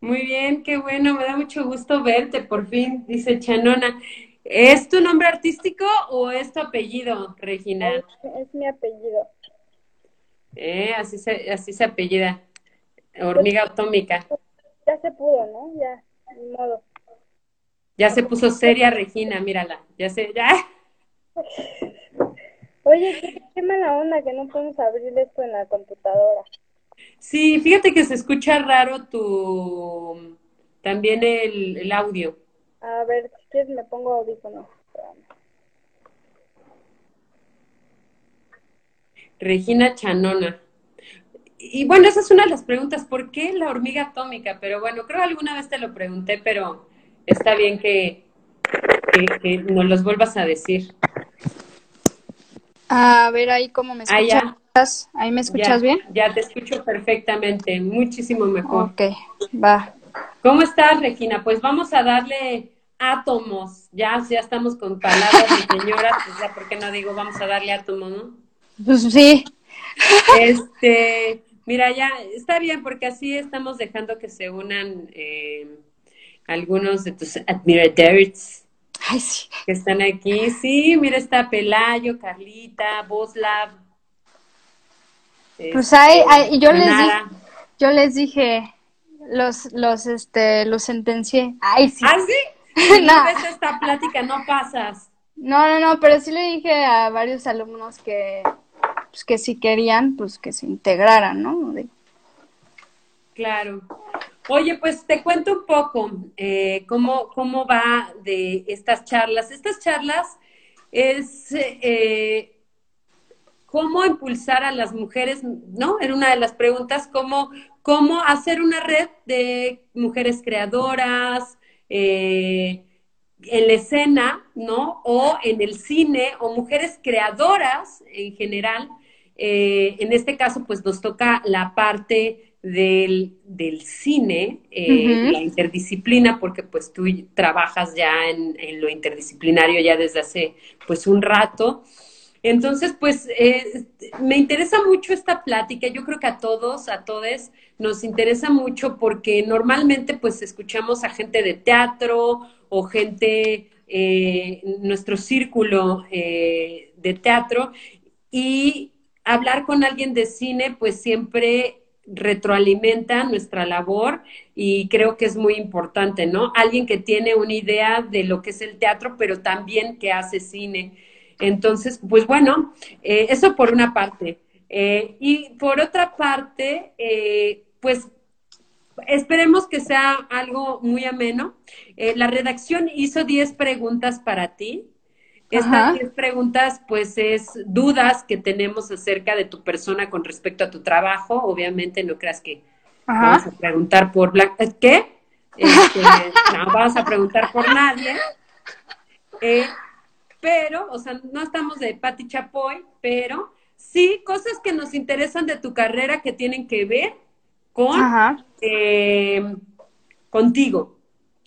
Muy bien, qué bueno, me da mucho gusto verte, por fin, dice Chanona. ¿Es tu nombre artístico o es tu apellido, Regina? Es, mi apellido. Eh, así se, así se apellida. Hormiga atómica. Ya se pudo, ¿no? Ya, ni modo. Ya se puso seria Regina, mírala. Ya se, ya. Oye, qué, mala onda que no podemos abrir esto en la computadora. Sí, fíjate que se escucha raro tu también el, el audio. A ver, si quieres me pongo audífonos. Regina Chanona. Y bueno, esa es una de las preguntas, ¿por qué la hormiga atómica? Pero bueno, creo alguna vez te lo pregunté, pero está bien que, que, nos los vuelvas a decir. A ver ahí cómo me escuchas. ¿Ahí me escuchas bien? Ya te escucho perfectamente, muchísimo mejor. Ok, va. ¿Cómo estás, Regina? Pues vamos a darle átomos. Ya, ya estamos con palabras de señoras, pues ya, ¿por qué no digo vamos a darle átomos, no? Pues sí. Este, mira, ya está bien, porque así estamos dejando que se unan eh, algunos de tus admiradores Ay, sí. que están aquí. Sí, mira, está Pelayo, Carlita, Boslav. Pues hay, hay yo les dije, yo les dije, los, los, este, los sentencié. Ay, sí. ¿Ah, sí? no. ves esta plática, no pasas. No, no, no, pero sí le dije a varios alumnos que, pues, que si querían, pues que se integraran, ¿no? Claro. Oye, pues te cuento un poco eh, cómo, cómo va de estas charlas. Estas charlas es eh, cómo impulsar a las mujeres, ¿no? Era una de las preguntas, cómo, cómo hacer una red de mujeres creadoras eh, en la escena, ¿no? O en el cine, o mujeres creadoras en general. Eh, en este caso, pues nos toca la parte del, del cine, eh, la interdisciplina, porque pues tú trabajas ya en, en, lo interdisciplinario ya desde hace pues un rato. Entonces, pues eh, me interesa mucho esta plática. Yo creo que a todos, a todos, nos interesa mucho porque normalmente pues escuchamos a gente de teatro o gente, eh, nuestro círculo eh, de teatro y hablar con alguien de cine pues siempre retroalimenta nuestra labor y creo que es muy importante, ¿no? Alguien que tiene una idea de lo que es el teatro, pero también que hace cine. Entonces, pues bueno, eh, eso por una parte. Eh, y por otra parte, eh, pues esperemos que sea algo muy ameno. la redacción hizo 10 preguntas para ti. Estas 10 preguntas, pues, es dudas que tenemos acerca de tu persona con respecto a tu trabajo. Obviamente, no creas que vamos a preguntar por Blanca. ¿Qué? Este, no vamos a preguntar por nadie. Eh, pero, o sea, no estamos de Pati Chapoy, pero sí cosas que nos interesan de tu carrera que tienen que ver con eh, contigo.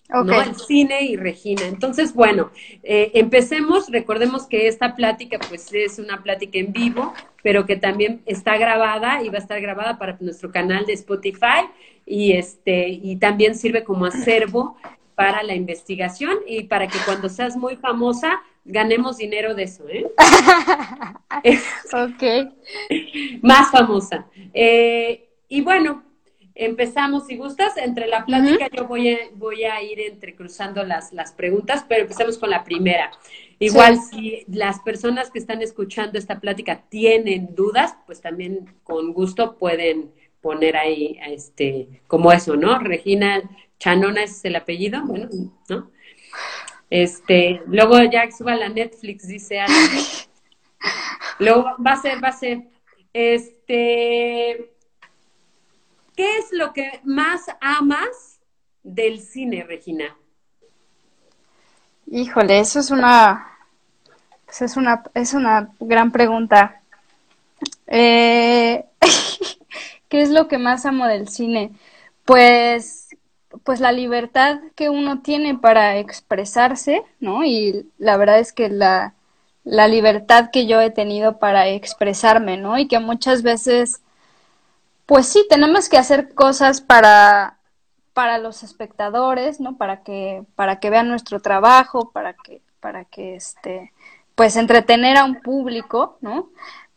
¿no? El cine y Regina. Entonces, bueno, eh, empecemos. Recordemos que esta plática, pues, es una plática en vivo, pero que también está grabada y va a estar grabada para nuestro canal de Spotify y este y también sirve como acervo para la investigación y para que cuando seas muy famosa ganemos dinero de eso, ¿eh? ok. Más famosa. Eh, y bueno, empezamos, si gustas, entre la plática yo voy a, voy a ir entrecruzando las, las preguntas, pero empezamos con la primera. Igual si las personas que están escuchando esta plática tienen dudas, pues también con gusto pueden poner ahí, este, como eso, ¿no? Regina Chanona es el apellido, bueno, ¿no? Este, luego ya suba la Netflix, dice algo. Luego va a ser, va a ser, este, ¿qué es lo que más amas del cine, Regina? Híjole, eso es una, pues es una, es una gran pregunta. Eh, ¿Qué es lo que más amo del cine? Pues pues la libertad que uno tiene para expresarse, ¿no? Y la verdad es que la, la libertad que yo he tenido para expresarme, ¿no? Y que muchas veces, pues sí, tenemos que hacer cosas para, para los espectadores, ¿no? Para que, para que vean nuestro trabajo, para que, para que este, pues entretener a un público, ¿no?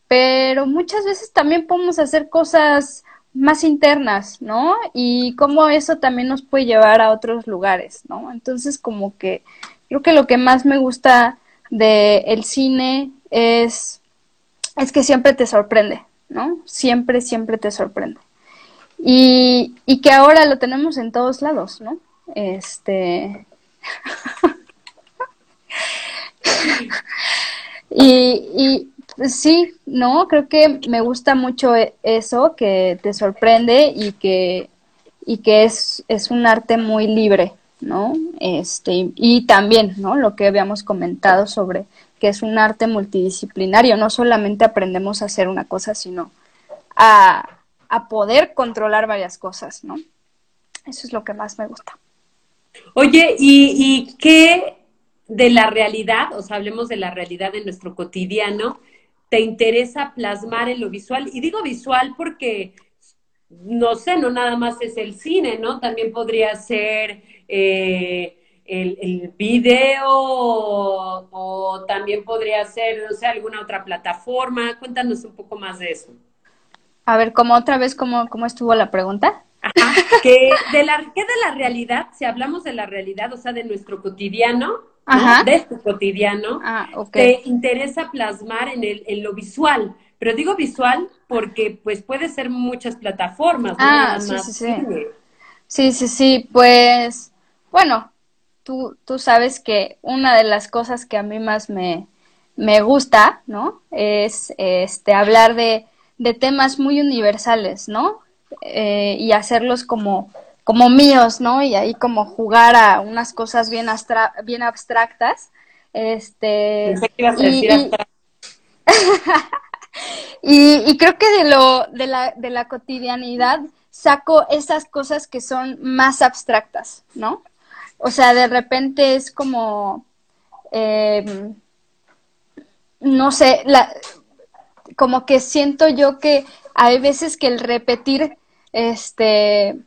Pero muchas veces también podemos hacer cosas más internas, ¿no? Y cómo eso también nos puede llevar a otros lugares, ¿no? Entonces, como que creo que lo que más me gusta del el cine es, es que siempre te sorprende, ¿no? Siempre, siempre te sorprende. Y, y que ahora lo tenemos en todos lados, ¿no? Este. y, y sí, no, creo que me gusta mucho e, eso, que te sorprende y que, y que es, es un arte muy libre, ¿no? Este, y también, ¿no? Lo que habíamos comentado sobre que es un arte multidisciplinario, no solamente aprendemos a hacer una cosa, sino a, poder controlar varias cosas, ¿no? Eso es lo que más me gusta. Oye, ¿y, ¿y, qué de la realidad, o sea, hablemos de la realidad de nuestro cotidiano, te interesa plasmar en lo visual? Y digo visual porque, no sé, no nada más es el cine, ¿no? También podría ser eh, el, el, video o, también podría ser, no sé, alguna otra plataforma. Cuéntanos un poco más de eso. A ver, ¿cómo otra vez, cómo, cómo estuvo la pregunta? Ajá, que de la, ¿qué de la realidad? Si hablamos de la realidad, o sea, de nuestro cotidiano, de tu cotidiano, ah, te interesa plasmar en, el, en lo visual. Pero digo visual porque pues puede ser muchas plataformas. Ah, sí, sí, sí. Sí, sí, sí, pues bueno, tú, tú sabes que una de las cosas que a mí más me, me gusta, ¿no? Es este, hablar de, de temas muy universales, ¿no? Eh, y hacerlos como, como míos, ¿no? Y ahí como jugar a unas cosas bien, bien abstractas. Este, y, y, creo que de, lo, de, la, de la cotidianidad saco esas cosas que son más abstractas, ¿no? O sea, de repente es como, eh, no sé, la, como que siento yo que hay veces que el repetir, este,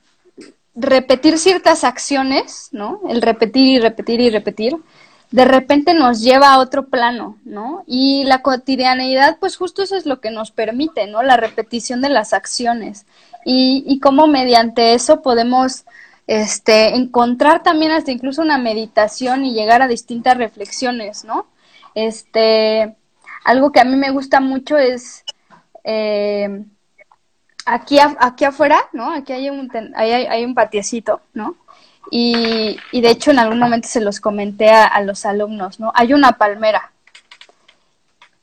repetir ciertas acciones, ¿no? El repetir y repetir y repetir, de repente nos lleva a otro plano, ¿no? Y la cotidianeidad, pues justo eso es lo que nos permite, ¿no? La repetición de las acciones y, y cómo mediante eso podemos este, encontrar también hasta incluso una meditación y llegar a distintas reflexiones, ¿no? Este, algo que a mí me gusta mucho es eh, aquí, aquí afuera, ¿no? Aquí hay un, hay, hay un patiecito, ¿no? Y, y, de hecho en algún momento se los comenté a, los alumnos, ¿no? Hay una palmera.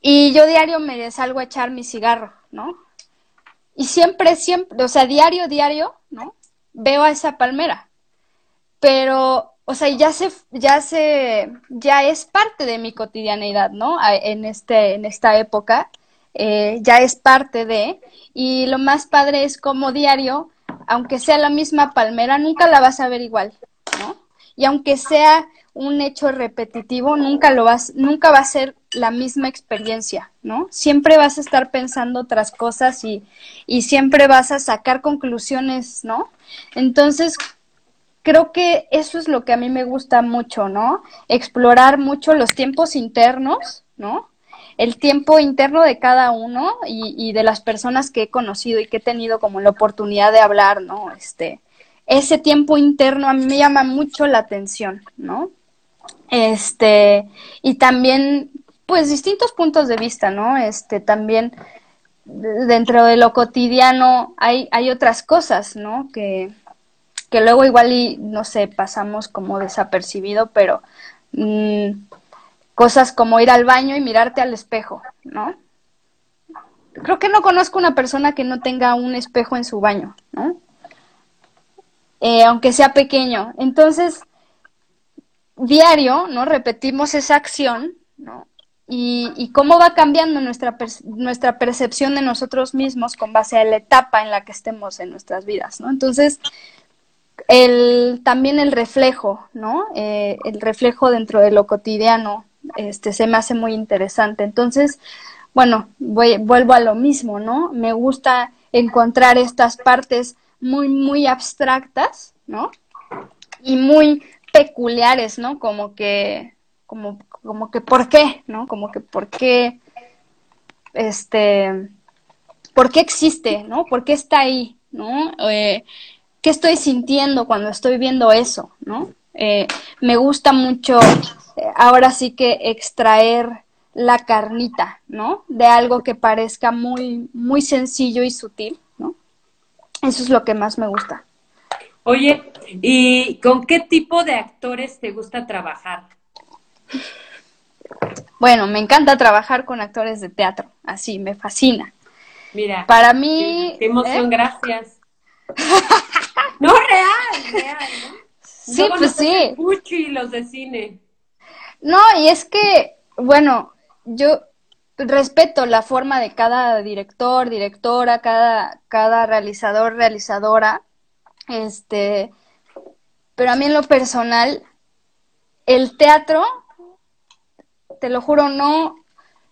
Y yo diario me salgo a echar mi cigarro, ¿no? Y siempre, siempre, o sea, diario, diario, ¿no? Veo a esa palmera. Pero, o sea, ya se, ya se, ya es parte de mi cotidianeidad, ¿no? En este, en esta época, eh, ya es parte de, y lo más padre es como diario, aunque sea la misma palmera, nunca la vas a ver igual, ¿no? Y aunque sea un hecho repetitivo, nunca lo vas, nunca va a ser la misma experiencia, ¿no? Siempre vas a estar pensando otras cosas y, y siempre vas a sacar conclusiones, ¿no? Entonces, creo que eso es lo que a mí me gusta mucho, ¿no? Explorar mucho los tiempos internos, ¿no? El tiempo interno de cada uno y, de las personas que he conocido y que he tenido como la oportunidad de hablar, ¿no? Este, ese tiempo interno a mí me llama mucho la atención, ¿no? Este, y también, pues, distintos puntos de vista, ¿no? Este, también dentro de lo cotidiano hay, hay otras cosas, ¿no? Que, que luego igual y, no sé, pasamos como desapercibido, pero mmm, cosas como ir al baño y mirarte al espejo, ¿no? Creo que no conozco una persona que no tenga un espejo en su baño, ¿no? Eh, aunque sea pequeño. Entonces, diario, ¿no? Repetimos esa acción, ¿no? Y, cómo va cambiando nuestra, nuestra percepción de nosotros mismos con base a la etapa en la que estemos en nuestras vidas, ¿no? Entonces, el, también el reflejo, ¿no? Eh, el reflejo dentro de lo cotidiano, este, se me hace muy interesante. Entonces, bueno, vuelvo a lo mismo, ¿no? Me gusta encontrar estas partes muy, muy abstractas, ¿no? Y muy peculiares, ¿no? Como que, como, como que, ¿por qué? ¿No? Como que, ¿por qué? Este, ¿por qué existe? ¿No? ¿Por qué está ahí? ¿No? Eh, ¿Qué estoy sintiendo cuando estoy viendo eso? ¿No? Eh, me gusta mucho, eh, ahora sí que extraer la carnita, ¿no? De algo que parezca muy, muy sencillo y sutil, ¿no? Eso es lo que más me gusta. Oye, ¿y con qué tipo de actores te gusta trabajar? Bueno, me encanta trabajar con actores de teatro, así, me fascina. Mira, para mí... Qué, emoción, ¿eh? gracias. no, real, real, ¿no? Sí, pues sí. y los de cine. No, y es que, bueno, yo respeto la forma de cada director, directora, cada, cada realizador, realizadora, este, pero a mí en lo personal, el teatro, te lo juro, no,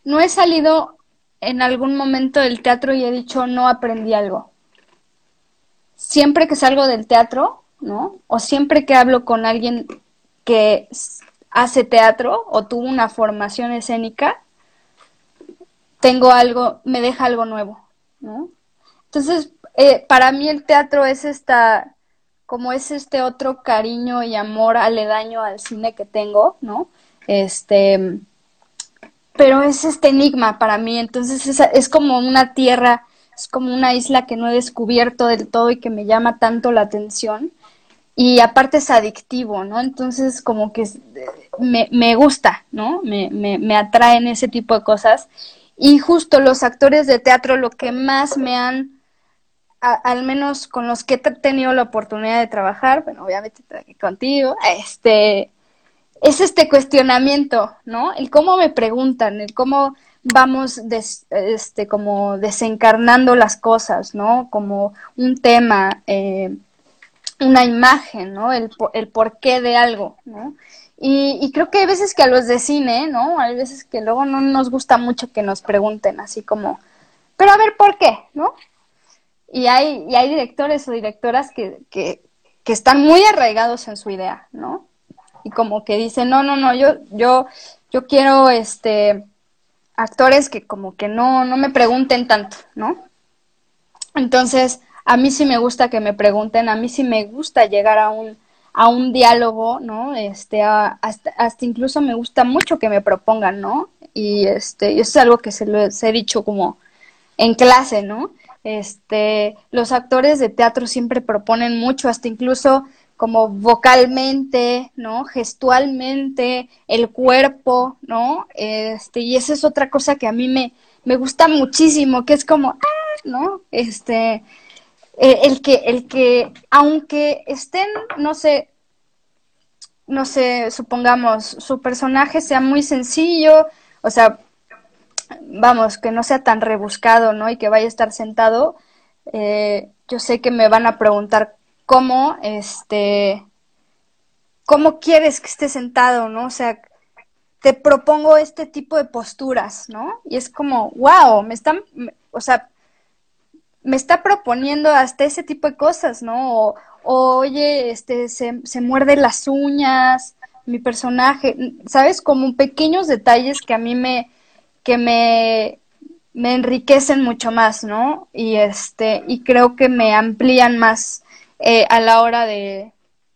no he salido en algún momento del teatro y he dicho no aprendí algo. Siempre que salgo del teatro, ¿no? O siempre que hablo con alguien que hace teatro o tuvo una formación escénica, tengo algo, me deja algo nuevo, ¿no? Entonces, eh, para mí el teatro es esta, como es este otro cariño y amor aledaño al cine que tengo, ¿no? Este, pero es este enigma para mí, entonces es, es como una tierra, es como una isla que no he descubierto del todo y que me llama tanto la atención y aparte es adictivo, ¿no? Entonces como que me, me gusta, ¿no? Me, me, me, atraen ese tipo de cosas. Y justo los actores de teatro lo que más me han, al menos con los que he tenido la oportunidad de trabajar, bueno, obviamente contigo, este, es este cuestionamiento, ¿no? El cómo me preguntan, el cómo vamos este, como desencarnando las cosas, ¿no? Como un tema, eh, una imagen, ¿no? El, el porqué de algo, ¿no? Y, y, creo que hay veces que a los de cine, ¿no? Hay veces que luego no nos gusta mucho que nos pregunten así como, pero a ver, ¿por qué? ¿No? Y hay, y hay directores o directoras que, que, que están muy arraigados en su idea, ¿no? Y como que dicen, no, no, no, yo, yo, yo quiero este actores que como que no, no me pregunten tanto, ¿no? Entonces, a mí sí me gusta que me pregunten, a mí sí me gusta llegar a un, a un diálogo, ¿no? Este, hasta, hasta, incluso me gusta mucho que me propongan, ¿no? Y este, eso es algo que se lo he dicho como en clase, ¿no? Este, los actores de teatro siempre proponen mucho, hasta incluso como vocalmente, ¿no? Gestualmente, el cuerpo, ¿no? Este, y esa es otra cosa que a mí me, me gusta muchísimo, que es como, ah, ¿no? Este, eh, el que, el que, aunque estén, no sé, no sé, supongamos, su personaje sea muy sencillo, o sea, vamos, que no sea tan rebuscado, ¿no? Y que vaya a estar sentado, eh, yo sé que me van a preguntar cómo, este, cómo quieres que esté sentado, ¿no? O sea, te propongo este tipo de posturas, ¿no? Y es como, wow, me están, o sea, me está proponiendo hasta ese tipo de cosas, ¿no? O, oye, este, se, se muerde las uñas, mi personaje, ¿sabes? Como pequeños detalles que a mí me, que me, me enriquecen mucho más, ¿no? Y este, y creo que me amplían más eh, a la hora de,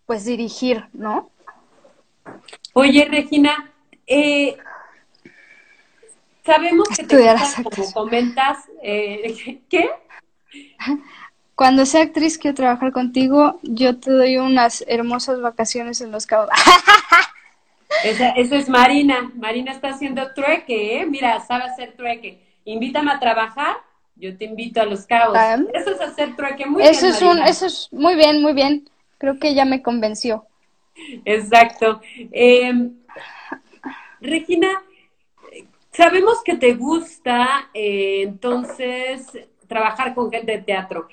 pues, dirigir, ¿no? Oye, Regina, eh, sabemos que te gusta, como comentas, eh, ¿qué? Cuando sea actriz, quiero trabajar contigo. Yo te doy unas hermosas vacaciones en Los Cabos. Esa, es Marina. Marina está haciendo trueque, ¿eh? Mira, sabe hacer trueque. Invítame a trabajar, yo te invito a Los Cabos. Ah. eso es hacer trueque. Muy eso bien, es un, Eso es muy bien, muy bien. Creo que ya me convenció. Exacto. Em, Regina, sabemos que te gusta, eh, entonces trabajar con gente de teatro.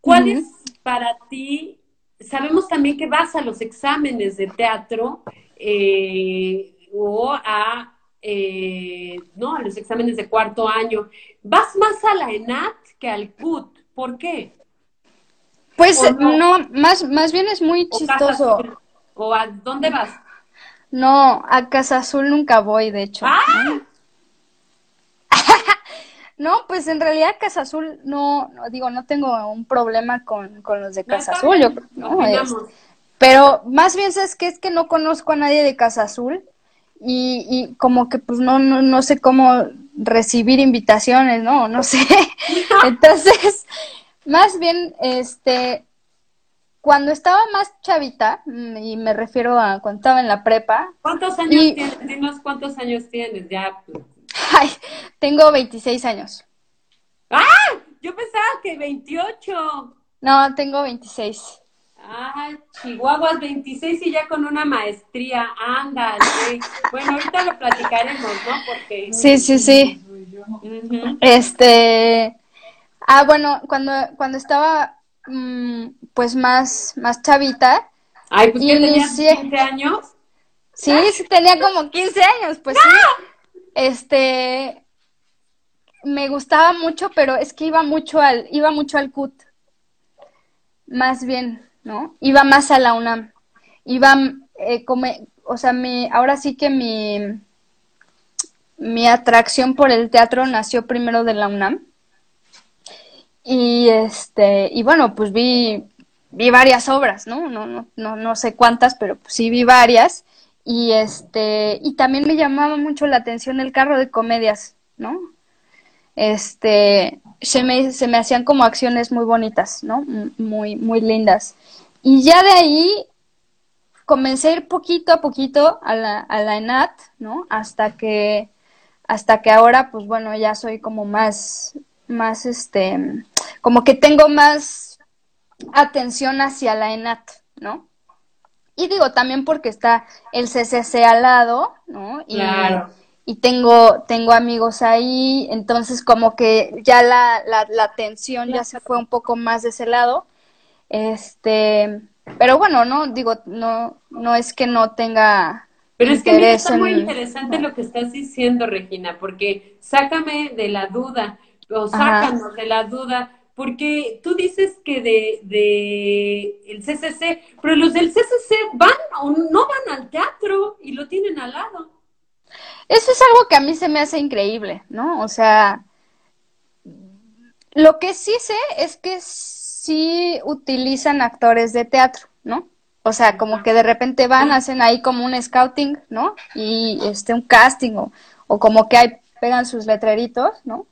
¿Cuál es para ti? Sabemos también que vas a los exámenes de teatro eh, o a, eh, ¿no? a los exámenes de cuarto año. ¿Vas más a la ENAT que al CUT? ¿Por qué? Pues ¿O no? no, más, más bien es muy ¿O Casa chistoso. ¿O a dónde vas? No, a Casa Azul nunca voy, de hecho. ¡Ah! No, pues en realidad Casa Azul no, no digo, no tengo un problema con, con los de Casa Azul, yo no, es- pero más bien es que es que no conozco a nadie de Casa Azul y, y como que pues no, no, no sé cómo recibir invitaciones, ¿no? No sé. Entonces, más bien, este, cuando estaba más chavita, mm, y me refiero a cuando estaba en la prepa, ¿Cuántos años Y- tienes? Dinos cuántos años tienes. Ya. pues. ay, tengo 26 años. ¡Ah! Yo pensaba que 28. No, tengo 26. Ah, Chihuahuas 26 y ya con una maestría. Ándale. Bueno, ahorita lo platicaremos, ¿no? Porque. Sí, sí, sí. Ujú. Este, ah, bueno, cuando, cuando estaba, mm, pues más, más chavita, Ay, pues tenías Inicié. 15 años. sí, sí tenía como 15 años, pues sí. Este, me gustaba mucho, pero es que iba mucho al, iba mucho al CUT. Más bien, ¿no? Iba más a la UNAM. Iba, eh, como, o sea, mi, ahora sí que mi, mi atracción por el teatro nació primero de la UNAM. Y este, y bueno, pues vi, vi varias obras, ¿no? No, no, no, no sé cuántas, pero pues sí vi varias. Y este, y también me llamaba mucho la atención el carro de comedias, ¿no? Este, se me, se me hacían como acciones muy bonitas, ¿no? Muy, muy lindas. Y ya de ahí comencé a ir poquito a poquito a la, a la ENAT, ¿no? Hasta que, hasta que ahora, pues bueno, ya soy como más, más, este, como que tengo más atención hacia la ENAT, ¿no? Y digo, también porque está el CCC al lado, ¿no? Y, Claro. y tengo, tengo amigos ahí, entonces como que ya la, la, la atención ya se fue un poco más de ese lado. Este, pero bueno, no, digo, no, no es que no tenga Pero es que mira, está muy interesante lo que estás diciendo, Regina, porque sácame de la duda, o Ajá. sácanos de la duda, porque tú dices que de, de el CCC, pero los del CCC van o no van al teatro y lo tienen al lado. Eso es algo que a mí se me hace increíble, ¿no? O sea, lo que sí sé es que sí utilizan actores de teatro, ¿no? O sea, como que de repente van, hacen ahí como un scouting, ¿no? Y este, un casting, o, o como que ahí pegan sus letreritos, ¿no?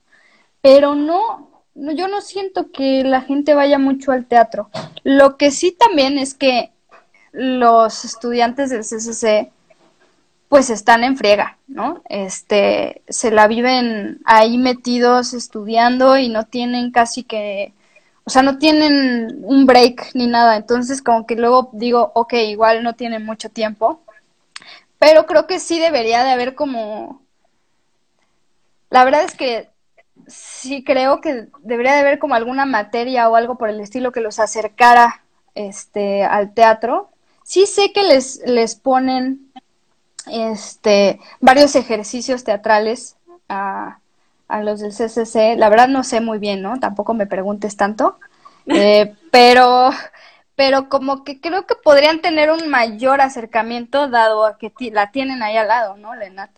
Pero no, no, yo no siento que la gente vaya mucho al teatro. Lo que sí también es que los estudiantes del CCC pues están en friega, ¿no? Este, se la viven ahí metidos estudiando y no tienen casi que, o sea, no tienen un break ni nada, entonces como que luego digo, ok, igual no tienen mucho tiempo, pero creo que sí debería de haber como, la verdad es que sí creo que debería de haber como alguna materia o algo por el estilo que los acercara, este, al teatro. Sí sé que les, les ponen este, varios ejercicios teatrales a, a los del CCC. La verdad no sé muy bien, ¿no? Tampoco me preguntes tanto. Eh, pero, pero como que creo que podrían tener un mayor acercamiento dado a que la tienen ahí al lado, ¿no, Lenat?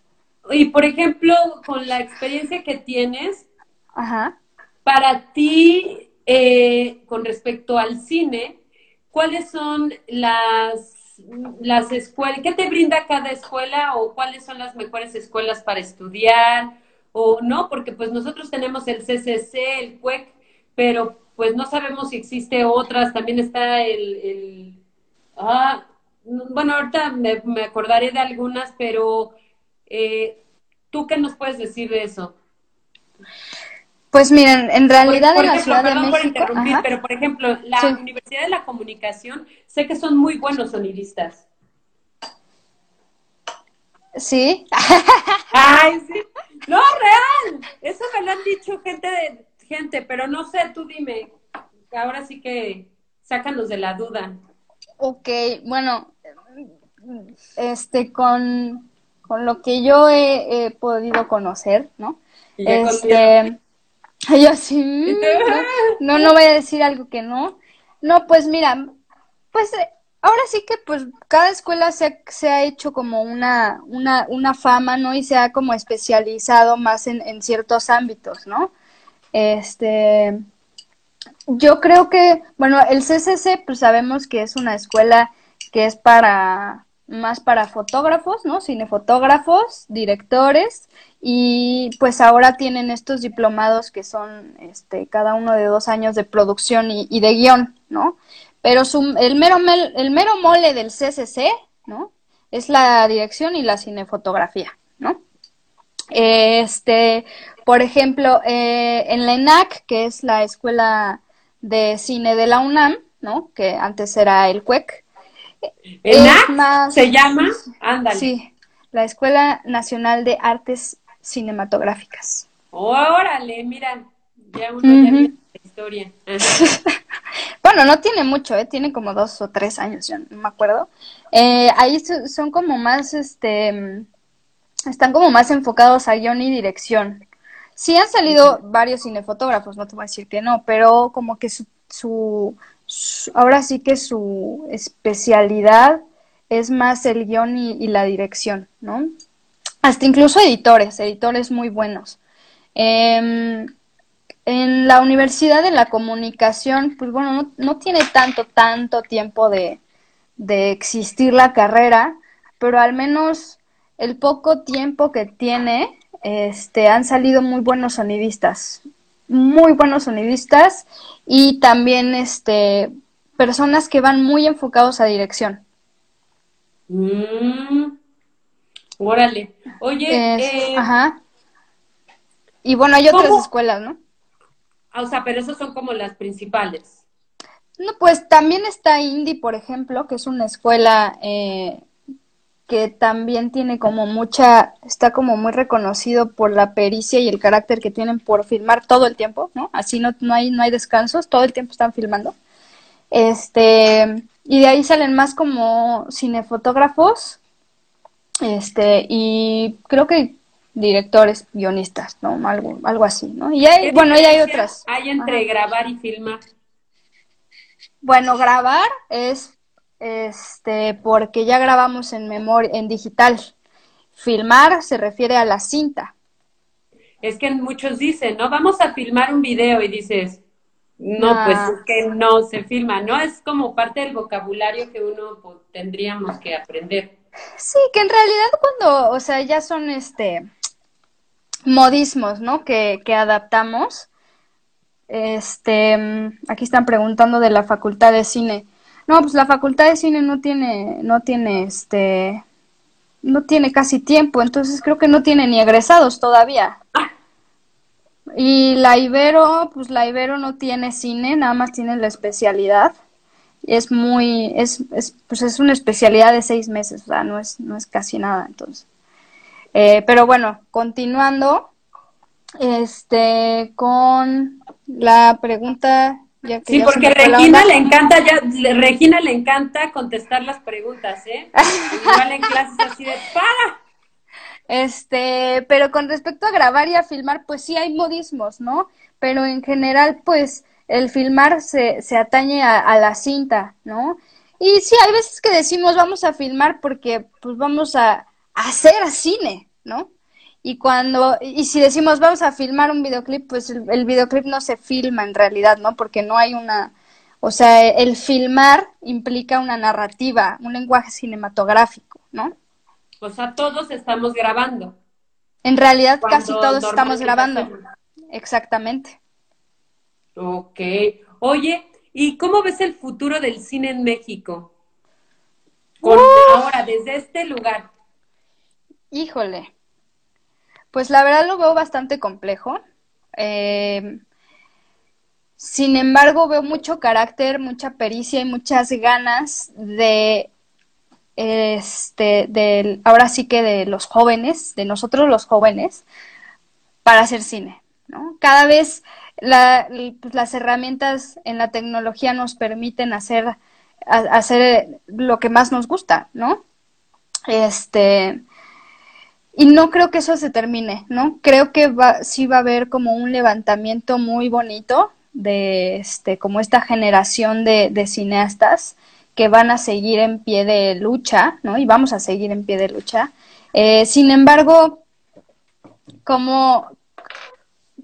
Y por ejemplo, con la experiencia que tienes, Ajá. para ti, eh, con respecto al cine, ¿cuáles son las, las escuelas, qué te brinda cada escuela o cuáles son las mejores escuelas para estudiar? O no, porque pues nosotros tenemos el CCC, el CUEC, pero pues no sabemos si existe otras, también está el, el ah, bueno, ahorita me, me acordaré de algunas, pero eh, ¿tú qué nos puedes decir de eso? Pues miren, en realidad por, en la ejemplo, Ciudad de perdón por interrumpir, ajá, pero por ejemplo, la Sí. Universidad de la Comunicación, sé que son muy buenos sonidistas. sí, Ay, sí. No, real. Eso me lo han dicho gente de gente, pero no sé, tú dime. Ahora sí que sácanos de la duda. Ok, bueno, este, con, con lo que yo he, he podido conocer, ¿no? Y ya Este, Y así, no, no voy a decir algo que no. No, pues mira, pues eh, ahora sí que pues cada escuela se, ha- se ha hecho como una, una, una fama, ¿no? Y se ha como especializado más en, en ciertos ámbitos, ¿no? Este, yo creo que, bueno, el CCC, pues sabemos que es una escuela que es para, más para fotógrafos, ¿no? Cinefotógrafos, directores, y pues ahora tienen estos diplomados que son, este, cada uno de dos años de producción y, y de guion, ¿no? Pero su, el mero, mel- el mero mole del CCC, ¿no? Es la dirección y la cinefotografía, ¿no? Este, por ejemplo, eh, en la ENAC, que es la Escuela de Cine de la UNAM, ¿no? Que antes era el CUEC. es ¿ENAC más- se llama? Ándale. Sí, la Escuela Nacional de Artes Cinematográficas. Órale, mira, ya uno ya Ujú. vio la historia. Bueno, no tiene mucho, ¿eh? Tiene como dos o tres años, yo no me acuerdo. Eh, ahí so- son como más, este, están como más enfocados a guion y dirección. Sí han salido varios cinefotógrafos, no te voy a decir que no, pero como que su, su, su- ahora sí que su especialidad es más el guion y, y la dirección, ¿no? Hasta incluso editores, editores muy buenos. Em, en la Universidad de la Comunicación, pues bueno, no, no tiene tanto, tanto tiempo de, de existir la carrera, pero al menos el poco tiempo que tiene, este, han salido muy buenos sonidistas, muy buenos sonidistas y también, este, personas que van muy enfocados a dirección. Mm, órale. Oye, Es- eh, ajá. Y bueno, hay otras ¿Cómo? escuelas, ¿no? o sea, pero esas son como las principales. No, pues también está Indy, por ejemplo, que es una escuela eh, que también tiene como mucha, está como muy reconocido por la pericia y el carácter que tienen por filmar todo el tiempo, ¿no? Así no, no hay, no hay descansos, todo el tiempo están filmando. Este, y de ahí salen más como cinefotógrafos, este, y creo que directores, guionistas, ¿no? Algo, algo así, ¿no? Y hay, ¿Qué bueno, y hay otras. Hay entre grabar y filmar. Bueno, grabar es este porque ya grabamos en memoria, en digital. Filmar se refiere a la cinta. Es que muchos dicen, ¿no? Vamos a filmar un video y dices, no, Ah. pues es que no se filma, ¿no? Es como parte del vocabulario que uno pues, tendríamos que aprender. Sí, que en realidad cuando, o sea, ya son este modismos, ¿no? Que, que adaptamos. Este, aquí están preguntando de la facultad de cine. No, pues la facultad de cine no tiene, no tiene este, no tiene casi tiempo, entonces creo que no tiene ni egresados todavía. Y la Ibero, pues la Ibero no tiene cine, nada más tiene la especialidad. Es muy, es, es, pues es una especialidad de seis meses, o sea, no es, no es casi nada, entonces. Eh, pero bueno, continuando, este, con la pregunta, ya que Sí, ya porque Regina le encanta, ya, le- Regina le encanta contestar las preguntas, ¿eh? Igual en clases así de, ¡para! Este, pero con respecto a grabar y a filmar, pues sí hay modismos, ¿no? Pero en general, pues el filmar se, se atañe a, a la cinta, ¿no? Y sí, hay veces que decimos vamos a filmar porque pues vamos a, a hacer cine, ¿no? Y cuando, y si decimos vamos a filmar un videoclip, pues el, el videoclip no se filma en realidad, ¿no? Porque no hay una, o sea, el filmar implica una narrativa, un lenguaje cinematográfico, ¿no? O sea, todos estamos grabando. En realidad casi todos estamos grabando. Exactamente. Ok. Oye, ¿y cómo ves el futuro del cine en México? Con ahora, desde este lugar. Híjole. Pues la verdad lo veo bastante complejo. Eh, sin embargo, veo mucho carácter, mucha pericia y muchas ganas de este del ahora sí que de los jóvenes, de nosotros los jóvenes, para hacer cine, ¿no? Cada vez pues, las herramientas en la tecnología nos permiten hacer, hacer lo que más nos gusta, ¿no? Este, y no creo que eso se termine, ¿no? Creo que va, sí va a haber como un levantamiento muy bonito de este, como esta generación de, de cineastas que van a seguir en pie de lucha, ¿no? Y vamos a seguir en pie de lucha. Eh, sin embargo, como,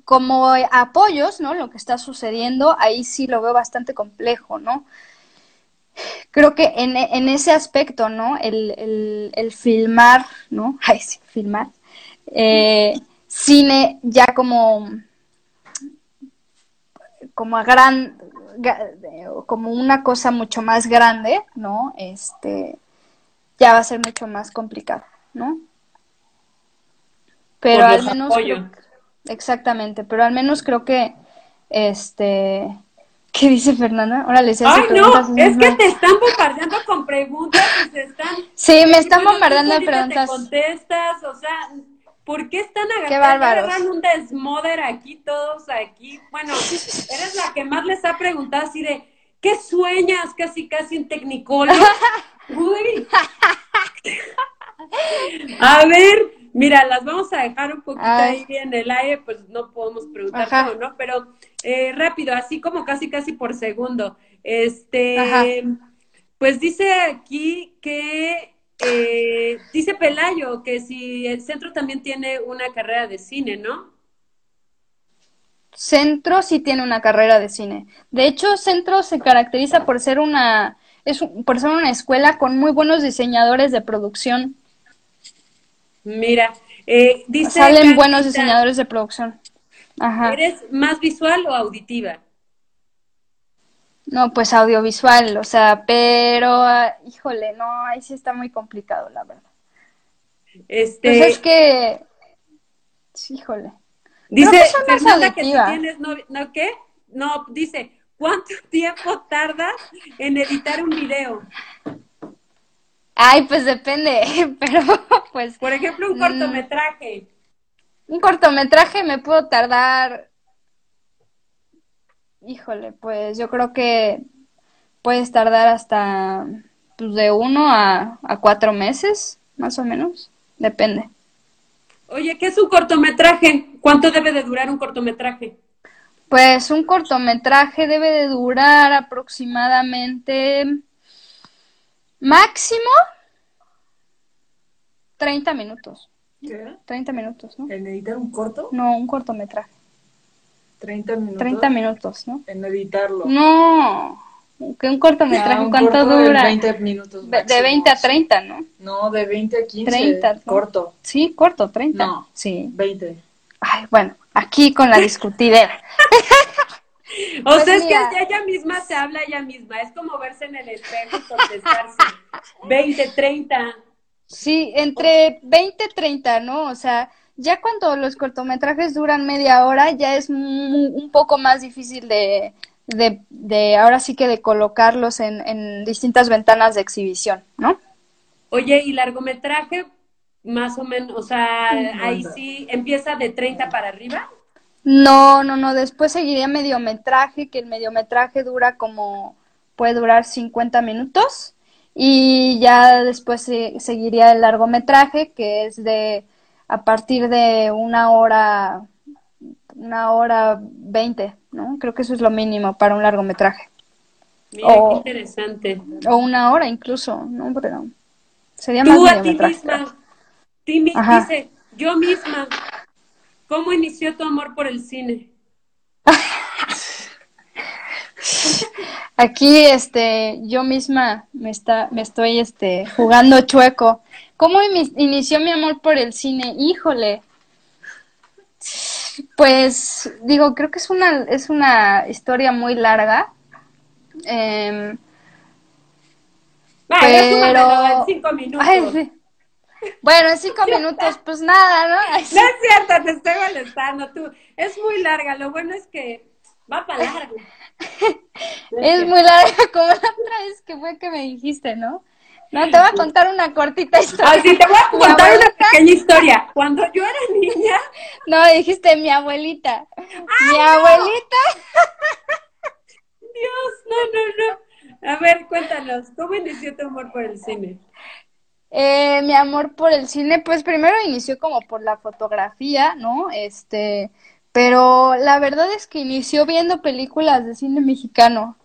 como apoyos, ¿no? Lo que está sucediendo, ahí sí lo veo bastante complejo, ¿no? Creo que en, en ese aspecto, ¿no? El, el, el filmar, ¿no? Ay, sí, filmar. Eh, cine ya como como a gran como una cosa mucho más grande, ¿no? Este ya va a ser mucho más complicado, ¿no? Pero al menos creo, exactamente, pero al menos creo que este ¿Qué dice Fernanda? Ahora les Ay, no, es que te están bombardeando con preguntas y se están Sí, me están bombardeando de preguntas. Te contestas, o sea, ¿Por qué están agarrando un desmoder aquí todos aquí? Bueno, eres la que más les ha preguntado así de, ¿qué sueñas? Casi, casi en Tecnicolo. Uy. A ver, mira, las vamos a dejar un poquito ahí en el aire, pues no podemos preguntar todo, ¿no? Pero eh, rápido, así como casi, casi por segundo. Este, pues dice aquí que eh, dice Pelayo que si el centro también tiene una carrera de cine, ¿no? Centro sí tiene una carrera de cine. De hecho, Centro se caracteriza por ser una es por ser una escuela con muy buenos diseñadores de producción. Mira, eh, dice salen buenos diseñadores de producción. Ajá. ¿Eres más visual o auditiva? No, pues audiovisual, o sea, pero, ah, híjole, no, ahí sí está muy complicado, la verdad. Este... Pues es que, híjole. Dice Fernanda que si tienes novia, ¿no qué? No, dice, ¿cuánto tiempo tarda en editar un video? Ay, pues depende, pero pues... Por ejemplo, un cortometraje. Un cortometraje me puedo tardar Híjole, pues yo creo que puedes tardar hasta pues, de uno a, cuatro meses, más o menos. Depende. Oye, ¿qué es un cortometraje? ¿Cuánto debe de durar un cortometraje? Pues un cortometraje debe de durar aproximadamente máximo 30 minutos. ¿Qué? 30 minutos, ¿no? ¿En editar un corto? No, un cortometraje. 30 minutos. 30 minutos, ¿no? En editarlo. No, que un cortometraje, un ¿cuánto corto dura? De 20 minutos. De- de 20 a 30, ¿no? No, de 20 a 15. 30, ¿no? Corto. Sí, corto, 30. No. Sí. 20. Ay, bueno, aquí con la discutidera. O Pues sea, es mira. que ella misma se habla ella misma. Es como verse en el espejo y contestarse. 20, 30. Sí, entre 20 y 30, ¿no? O sea, ya cuando los cortometrajes duran media hora, ya es un poco más difícil de, de, de ahora sí que de colocarlos en, en distintas ventanas de exhibición, ¿no? Oye, ¿y largometraje? Más o menos, o sea, ahí sí empieza de 30 para arriba. No, no, no, después seguiría mediometraje, que el mediometraje dura como, puede durar 50 minutos, y ya después se- seguiría el largometraje, que es de, a partir de una hora, una hora veinte, ¿no? Creo que eso es lo mínimo para un largometraje, Mira, Oh. qué interesante. o una hora incluso, ¿no? Pero sería más Tú a ti misma, ti dice, yo misma, ¿cómo inició tu amor por el cine? Aquí, este, yo misma me está, me estoy, este, jugando chueco. ¿Cómo ini- inició mi amor por el cine? Híjole. Pues, digo, creo que es una, es una historia muy larga. Va, Pero- en cinco minutos. ay, sí. Bueno, en cinco minutos, pues nada, ¿no? Sí. No es cierto, te estoy molestando tú. Es muy larga, lo bueno es que va para largo. Es muy larga como la otra vez que fue que me dijiste, ¿no? No, te voy a contar una cortita historia. Ah, te voy a contar una pequeña historia. Cuando yo era niña, No, dijiste mi abuelita. mi abuelita. Dios, no, no, no. A ver, cuéntanos, ¿cómo inició tu amor por el cine? Eh, mi amor por el cine, pues primero inició como por la fotografía, ¿no? Este, pero la verdad es que inició viendo películas de cine mexicano.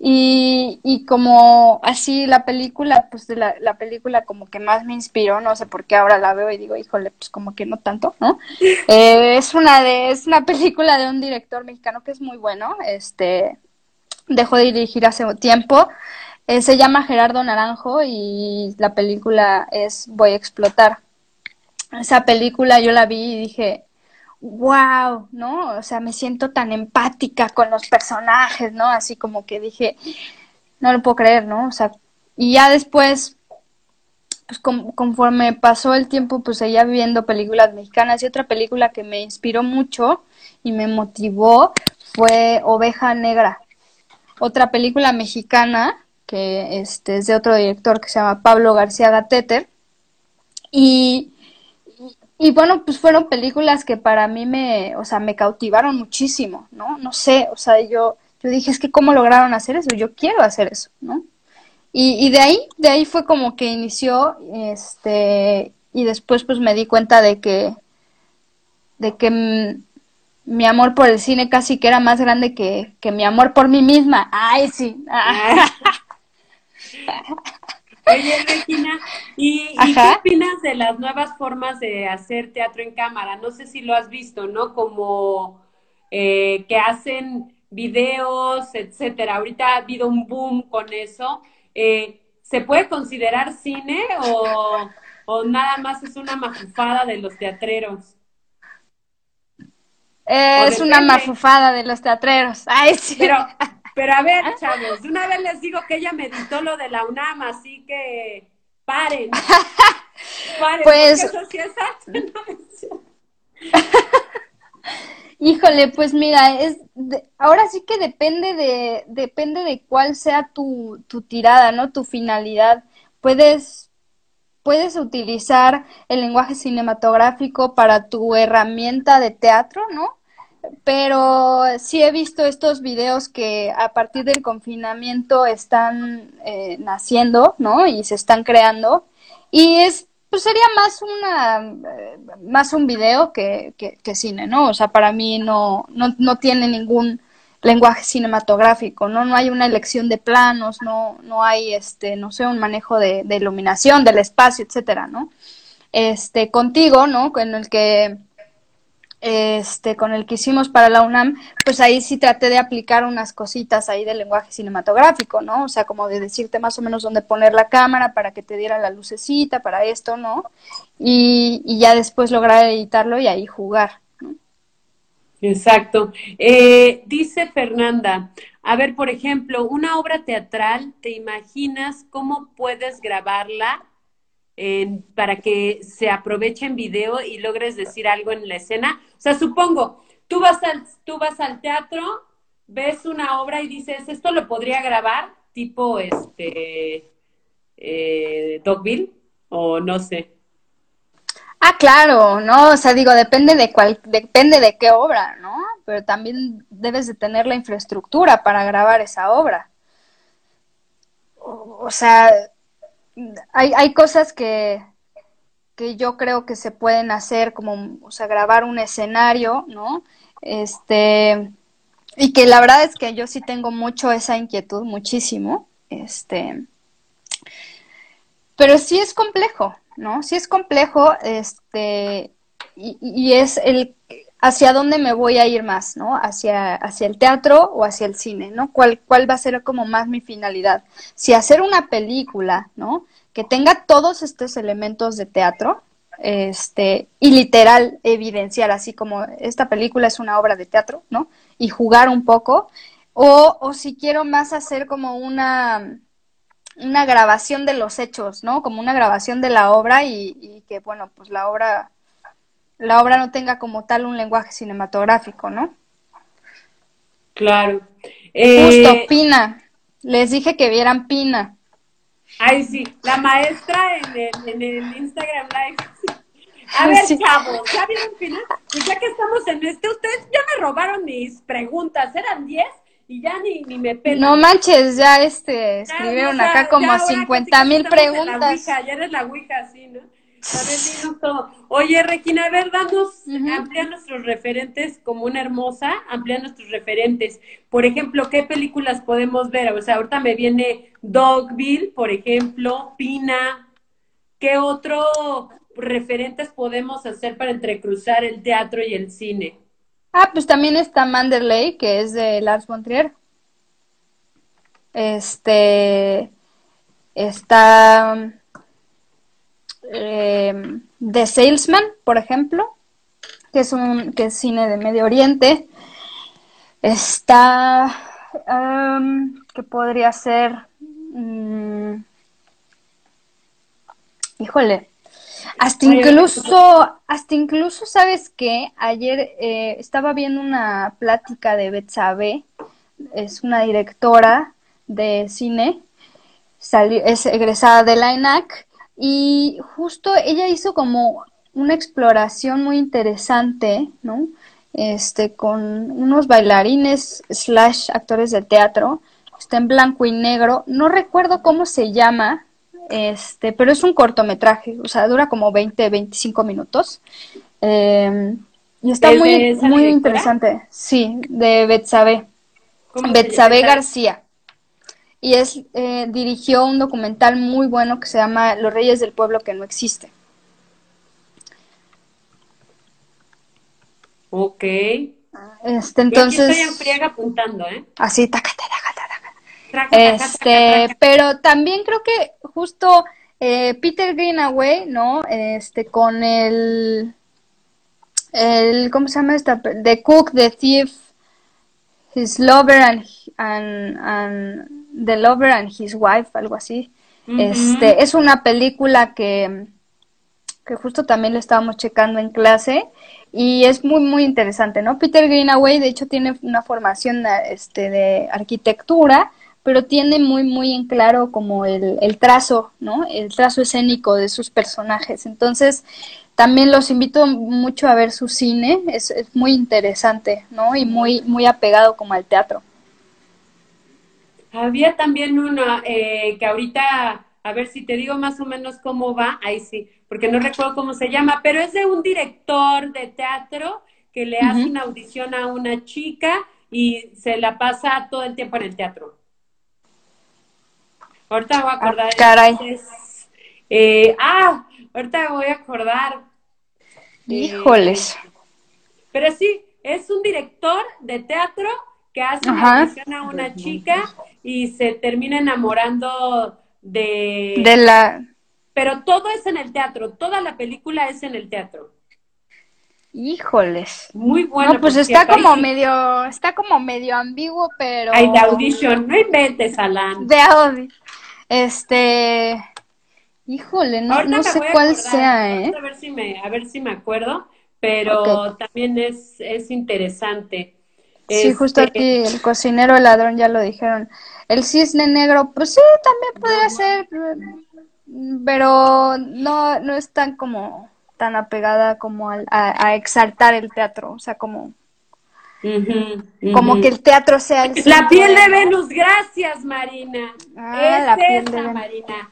Y, y como así la película, pues de la, la película como que más me inspiró, no sé por qué ahora la veo y digo, híjole, pues como que no tanto, ¿no? Eh, es una de, es una película de un director mexicano que es muy bueno, este, dejó de dirigir hace tiempo, eh, se llama Gerardo Naranjo y la película es Voy a explotar. Esa película yo la vi y dije, wow, ¿no? O sea, me siento tan empática con los personajes, ¿no? Así como que dije, no lo puedo creer, ¿no? O sea, y ya después, pues com- conforme pasó el tiempo, pues seguía viendo películas mexicanas y otra película que me inspiró mucho y me motivó fue Oveja Negra, otra película mexicana que este, es de otro director que se llama Pablo García Gateter y y bueno, pues fueron películas que para mí me, o sea, me cautivaron muchísimo, ¿no? No sé, o sea, yo, yo dije, es que cómo lograron hacer eso, yo quiero hacer eso, ¿no? Y, y de ahí, de ahí fue como que inició, este, y después pues me di cuenta de que, de que mi amor por el cine casi que era más grande que, que mi amor por mí misma. Ay, sí. Oye, Regina, ¿y, y qué opinas de las nuevas formas de hacer teatro en cámara? No sé si lo has visto, ¿no? Como eh, que hacen videos, etcétera. Ahorita ha habido un boom con eso. Eh, ¿se puede considerar cine o, o nada más es una mafufada de los teatreros? Eh, es una mafufada de los teatreros. Ay, sí. Pero, pero a ver, chavos, de una vez les digo que ella me editó lo de la UNAM, así que paren. Paren, Pues- eso sí es arte, ¿no? Híjole, pues mira, es de- ahora sí que depende de depende de cuál sea tu, tu tirada, ¿no? Tu finalidad. Puedes puedes utilizar el lenguaje cinematográfico para tu herramienta de teatro, ¿no? Pero sí he visto estos videos que a partir del confinamiento están eh, naciendo, ¿no? Y se están creando. Y es, pues sería más una, eh, más un video que, que, cine, ¿no? O sea, para mí no, no, no tiene ningún lenguaje cinematográfico, ¿no? No hay una elección de planos, no, no hay, este, no sé, un manejo de, de iluminación, del espacio, etcétera, ¿no? Este, contigo, ¿no? Con el que este, con el que hicimos para la UNAM, pues ahí sí traté de aplicar unas cositas ahí del lenguaje cinematográfico, ¿no? O sea, como de decirte más o menos dónde poner la cámara para que te diera la lucecita, para esto, ¿no? Y, y ya después lograr editarlo y ahí jugar. Exacto. Eh, dice Fernanda, a ver, por ejemplo, una obra teatral, ¿te imaginas cómo puedes grabarla para que se aproveche en video y logres decir algo en la escena? O sea, supongo, tú vas al, tú vas al teatro, ves una obra y dices, esto lo podría grabar, tipo este eh, o no sé. Ah, claro, ¿no? O sea, digo, depende de cuál, depende de qué obra, ¿no? Pero también debes de tener la infraestructura para grabar esa obra. O sea, hay, hay cosas que, que yo creo que se pueden hacer, como, o sea, grabar un escenario, ¿no? Este, y que la verdad es que yo sí tengo mucho esa inquietud, muchísimo, este, pero sí es complejo, ¿no? Sí es complejo, este, y, y es el hacia dónde me voy a ir más, ¿no? Hacia, hacia el teatro o hacia el cine, ¿no? ¿Cuál, cuál va a ser como más mi finalidad? Si hacer una película, ¿no? Que tenga todos estos elementos de teatro, este, y literal evidenciar, así como esta película es una obra de teatro, ¿no? Y jugar un poco, o, o si quiero más hacer como una, una grabación de los hechos, ¿no? Como una grabación de la obra y, y que, bueno, pues la obra, la obra no tenga como tal un lenguaje cinematográfico, ¿no? Claro. Justo, Eh, Pina. Les dije que vieran Pina. Ay, sí, la maestra en el, en el Instagram Live. A ver, Sí. chavos, ¿ya vieron final? Pues ya que estamos en este, ustedes ya me robaron mis preguntas, eran 10 y ya ni, ni me pelan. No manches, ya este, Ya, escribieron ya, acá ya, como casi 50 mil en la preguntas. ouija, ya eres la ouija, sí, ¿no? A ver, dinos todo. Oye, Regina, a ver, danos, amplía nuestros referentes como una hermosa, amplía nuestros referentes. Por ejemplo, ¿qué películas podemos ver? O sea, ahorita me viene Dogville, por ejemplo, Pina. ¿Qué otro referentes podemos hacer para entrecruzar el teatro y el cine? Ah, pues también está Manderley, que es de Lars von Trier. Este está eh, The Salesman, por ejemplo, que es un que es cine de Medio Oriente. Está am, que podría ser mm, híjole, hasta incluso, hasta incluso, ¿sabes qué? Ayer eh, estaba viendo una plática de Betsabe, es una directora de cine, salió, es egresada de la ENAC, y justo ella hizo como una exploración muy interesante, ¿no? Este, con unos bailarines slash actores de teatro, está en blanco y negro, no recuerdo cómo se llama, este, pero es un cortometraje, o sea, dura como 20, 25 minutos. Eh, y está ¿Es de muy, muy interesante. Sí, de Betsabe. ¿Cómo se Betsabe? García. Y es, eh, dirigió un documental muy bueno que se llama Los Reyes del Pueblo que no existe. Ok. Este, aquí estoy en entonces, apuntando, ¿eh? así, taca, taca, taca, taca. Traca, traca, Este, pero también creo que justo eh, Peter Greenaway, ¿no? Este, con el, el, ¿cómo se llama esta? The Cook, The Thief, His Lover and, and, and The Lover and His Wife, algo así. Este, es una película que, que justo también lo estábamos checando en clase y es muy, muy interesante, ¿no? Peter Greenaway, de hecho, tiene una formación este, de arquitectura, pero tiene muy, muy en claro como el, el trazo, ¿no? El trazo escénico de sus personajes. Entonces, también los invito mucho a ver su cine, es, es muy interesante, ¿no? Y muy, muy apegado como al teatro. Había también una eh, que ahorita, a ver si te digo más o menos cómo va, ahí sí, porque no recuerdo cómo se llama, pero es de un director de teatro que le hace una audición a una chica y se la pasa todo el tiempo en el teatro. Ahorita me voy a acordar. Ah, caray. entonces, eh, ah, ahorita voy a acordar. Eh, Híjoles. Pero sí, es un director de teatro que hace una a chica y se termina enamorando de... De la... Pero todo es en el teatro, toda la película es en el teatro. Híjoles. Muy bueno. no, pues está como medio, está como medio ambiguo, pero Ay, de audition, no inventes, Alan. de Este, híjole, no, no sé cuál acordar, sea, ¿eh? A ver si me, a ver si me acuerdo, pero también es, es interesante. Sí, justo Este, aquí el cocinero, el ladrón, ya lo dijeron. El cisne negro, pues sí, también podría ser, mm, pero no, no es tan como tan apegada como al- a, a exaltar el teatro, o sea, como, como que el teatro sea el La piel de. Venus, gracias Marina. Ah, es la piel de esa, Venus. Marina.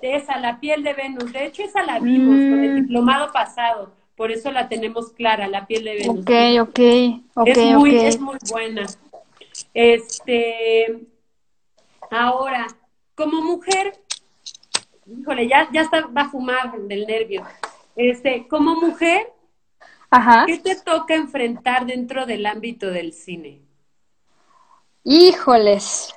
Esa, la piel de Venus. De hecho, esa la vimos con el Mm. diplomado pasado. Por eso la tenemos clara, la piel de Venus. Ok, ok, ok, es muy, ok. es muy buena. Este, ahora, como mujer, híjole, ya, ya está, va a fumar del nervio. Este, como mujer, Ajá. ¿qué te toca enfrentar dentro del ámbito del cine? Híjoles,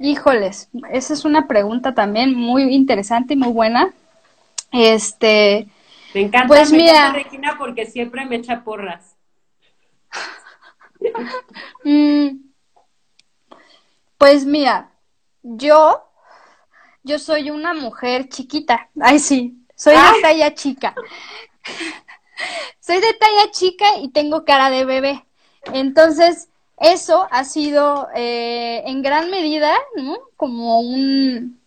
híjoles, esa es una pregunta también muy interesante y muy buena. Este, Me encanta, Pues me encanta mira. Regina porque siempre me echa porras. mm, pues mira, yo, yo soy una mujer chiquita. Ay, sí, soy Ah. de talla chica. Soy de talla chica y tengo cara de bebé. Entonces, eso ha sido eh, en gran medida, ¿no? Como un,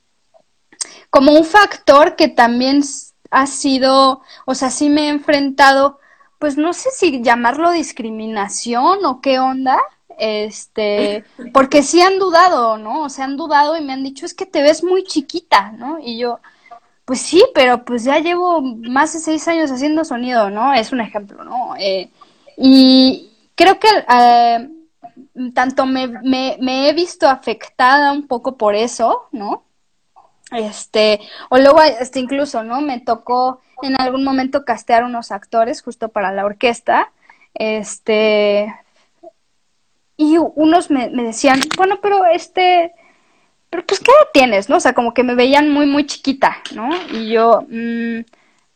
como un factor que también ha sido, o sea, sí me he enfrentado, pues no sé si llamarlo discriminación o qué onda, este, porque sí han dudado, ¿no? O sea, han dudado y me han dicho, es que te ves muy chiquita, ¿no? Y yo, pues sí, pero pues ya llevo más de seis años haciendo sonido, ¿no? Es un ejemplo, ¿no? Eh, y creo que eh, tanto me, me, me he visto afectada un poco por eso, ¿no? Este, o luego, este, incluso, ¿no? Me tocó en algún momento castear unos actores justo para la orquesta, este, y unos me, me decían, bueno, pero este, pero pues, ¿qué edad tienes, no? O sea, como que me veían muy, muy chiquita, ¿no? Y yo, mmm,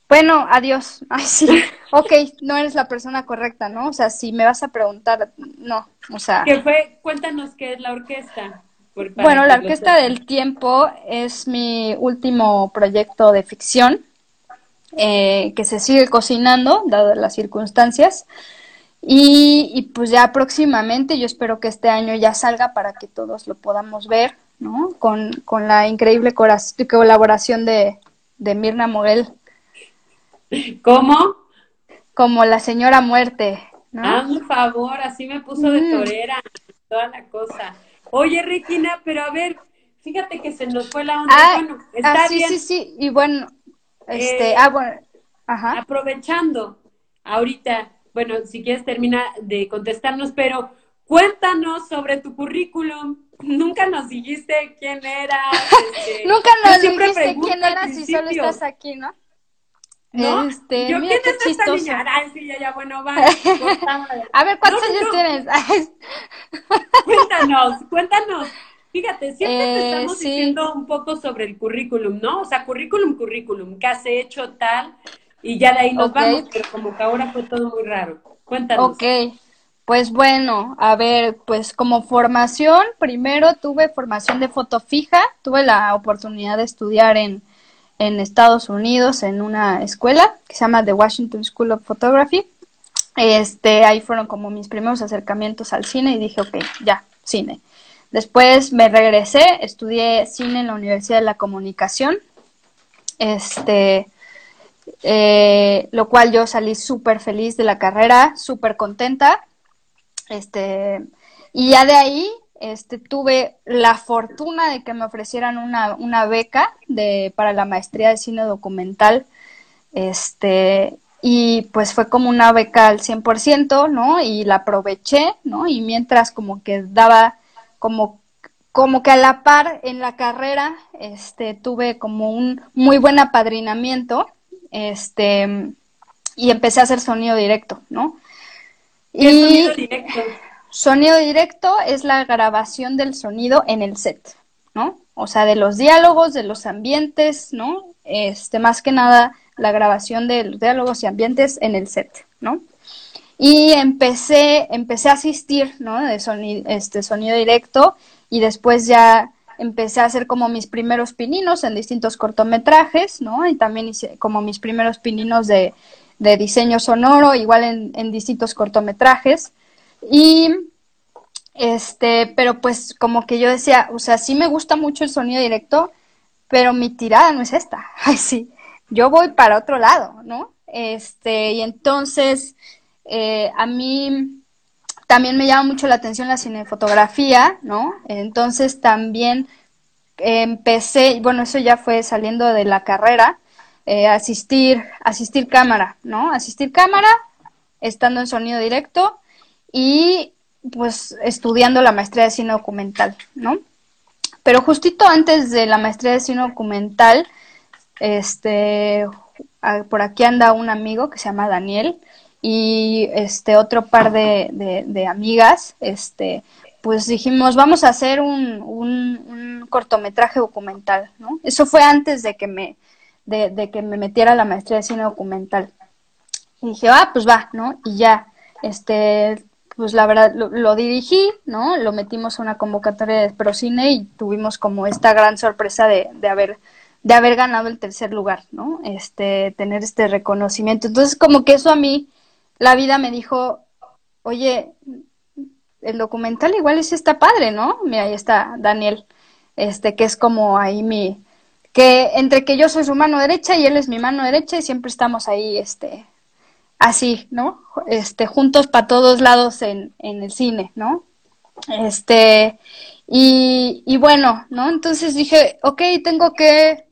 bueno, adiós. Ay, sí, ok, no eres la persona correcta, ¿no? O sea, si me vas a preguntar, no, o sea... ¿Qué fue? Cuéntanos qué es la orquesta. Bueno, la Orquesta del Tiempo es mi último proyecto de ficción eh, que se sigue cocinando, dadas las circunstancias. Y, y, pues ya próximamente, yo espero que este año ya salga para que todos lo podamos ver, ¿no? Con, con la increíble colaboración de, de Mirna Morel. ¿Cómo? Como la señora muerte, ¿no? Ah, por favor, así me puso de mm. torera, toda la cosa. Oye, Regina, pero a ver, fíjate que se nos fue la onda. Ah, bueno, está ah, sí, sí, sí, y bueno, este, Eh, ah, bueno, ajá. aprovechando ahorita, bueno, si quieres termina de contestarnos, pero cuéntanos sobre tu currículum. Nunca nos dijiste quién eras. este, Nunca nos dijiste quién eras y solo estás aquí, ¿no? ¿No? Este, yo, mira ¿quién qué es esta niña? Ay, sí, ya, ya, bueno, va. A ver, ¿cuántos No, años no. tienes? Cuéntanos, cuéntanos. Fíjate, siempre te Eh, estamos sí. diciendo un poco sobre el currículum, ¿no? O sea, currículum, currículum, ¿qué has hecho tal? Y ya de ahí nos vamos, pero como que ahora fue todo muy raro. Cuéntanos. Ok, pues bueno, a ver, pues como formación, primero tuve formación de foto fija, tuve la oportunidad de estudiar en, en Estados Unidos en una escuela que se llama The Washington School of Photography. Este, ahí fueron como mis primeros acercamientos al cine y dije, ok, ya, cine. Después me regresé, estudié cine en la Universidad de la Comunicación. Este, eh, lo cual yo salí súper feliz de la carrera, súper contenta. Este, y ya de ahí este, tuve la fortuna de que me ofrecieran una, una beca de, para la maestría de cine documental. Este, y pues fue como una beca al 100%, ¿no? Y la aproveché, ¿no? Y mientras como que daba como como que a la par en la carrera, este, tuve como un muy buen apadrinamiento, este, y empecé a hacer sonido directo, ¿no? ¿Qué Y sonido directo? Sonido directo es la grabación del sonido en el set, ¿no? O sea, de los diálogos, de los ambientes, ¿no? Este, más que nada, la grabación de los diálogos y ambientes en el set, ¿no? Y empecé, empecé a asistir, ¿no? De sonido, este, sonido directo y después ya empecé a hacer como mis primeros pininos en distintos cortometrajes, ¿no? Y también hice como mis primeros pininos de, de diseño sonoro, igual en, en distintos cortometrajes. Y este, pero pues como que yo decía, o sea, sí me gusta mucho el sonido directo, pero mi tirada no es esta. Ay, sí, yo voy para otro lado, ¿no? Este, y entonces eh, a mí también me llama mucho la atención la cinefotografía, ¿no? Entonces también empecé, bueno, eso ya fue saliendo de la carrera, eh, asistir, asistir cámara, ¿no? Asistir cámara, estando en sonido directo y pues estudiando la maestría de cine documental, ¿no? Pero justito antes de la maestría de cine documental, este, por aquí anda un amigo que se llama Daniel y este otro par de, de- de amigas, este, pues dijimos, vamos a hacer un, un- cortometraje documental, ¿no? Eso fue antes de que me, de, que me metiera la maestría de cine documental. Y dije, ah, pues va, ¿no? Y ya, este, pues la verdad, lo, dirigí, ¿no? Lo metimos a una convocatoria de Procine y tuvimos como esta gran sorpresa de, de haber, de haber ganado el tercer lugar, ¿no? Este, tener este reconocimiento. Entonces, como que eso a mí, la vida me dijo, oye, el documental igual ese está padre, ¿no? Mira, ahí está Daniel, este, que es como ahí mi, que entre que yo soy su mano derecha y él es mi mano derecha y siempre estamos ahí, este, así, ¿no? Este, juntos para todos lados en, en el cine, ¿no? Este, y, y bueno, ¿no? Entonces dije, ok, tengo que,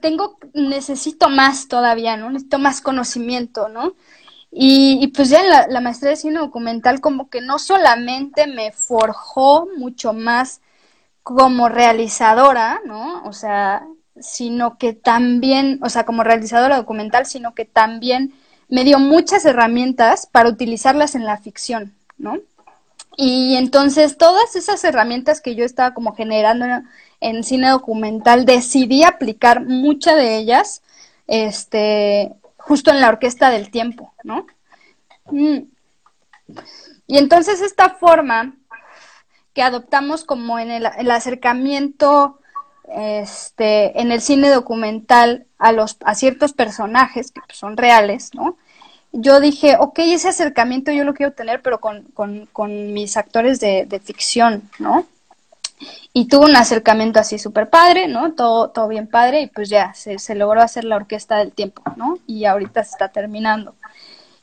tengo, necesito más todavía, ¿no? Necesito más conocimiento, ¿no? Y, y pues ya la, la maestría de cine documental como que no solamente me forjó mucho más como realizadora, ¿no? O sea, sino que también, o sea, como realizadora documental, sino que también me dio muchas herramientas para utilizarlas en la ficción, ¿no? Y entonces todas esas herramientas que yo estaba como generando en, cine documental, decidí aplicar muchas de ellas, este, justo en la orquesta del tiempo, ¿no? Mm. Y entonces esta forma que adoptamos como en el acercamiento este, en el cine documental a, los, a ciertos personajes que pues, son reales, ¿no? Yo dije, ok, ese acercamiento yo lo quiero tener, pero con, con, con mis actores de, de, ficción, ¿no? Y tuvo un acercamiento así súper padre, ¿no? Todo, todo bien padre y pues ya, se, se logró hacer la orquesta del tiempo, ¿no? Y ahorita se está terminando.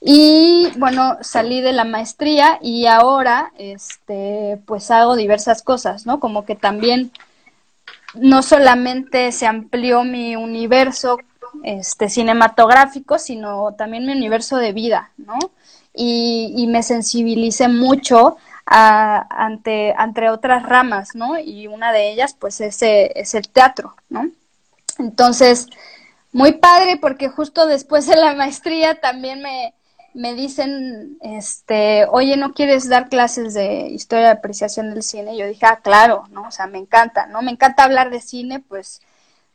Y bueno, salí de la maestría y ahora, este, pues hago diversas cosas, ¿no? Como que también no solamente se amplió mi universo este, cinematográfico, sino también mi universo de vida, ¿no? Y, me sensibilicé mucho a, ante, ante otras ramas, ¿no? Y una de ellas, pues, es, es el teatro, ¿no? Entonces, muy padre porque justo después de la maestría también me, me dicen, este, oye, ¿no quieres dar clases de historia de apreciación del cine? Yo dije, ah, claro, ¿no? O sea, me encanta, ¿no? Me encanta hablar de cine, pues,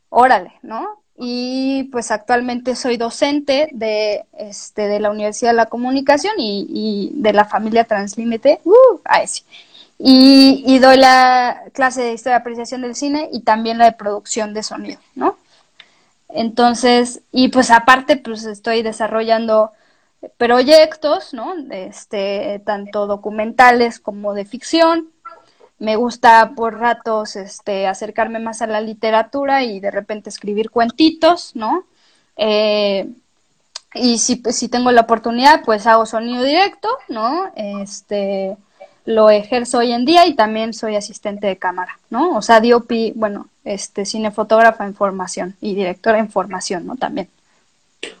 órale, ¿no? Y pues actualmente soy docente de, este, de la Universidad de la Comunicación y, de la familia Translímite, uh, ahí sí. Y doy la clase de historia de apreciación del cine y también la de producción de sonido, ¿no? Entonces, y pues aparte, pues estoy desarrollando proyectos, ¿no? Este, tanto documentales como de ficción. Me gusta por ratos este, acercarme más a la literatura y de repente escribir cuentitos, ¿no? Eh, y si, si tengo la oportunidad, pues hago sonido directo, ¿no? Este, lo ejerzo hoy en día y también soy asistente de cámara, ¿no? O sea, DOP, bueno, este, cinefotógrafa en formación y directora en formación, ¿no? También.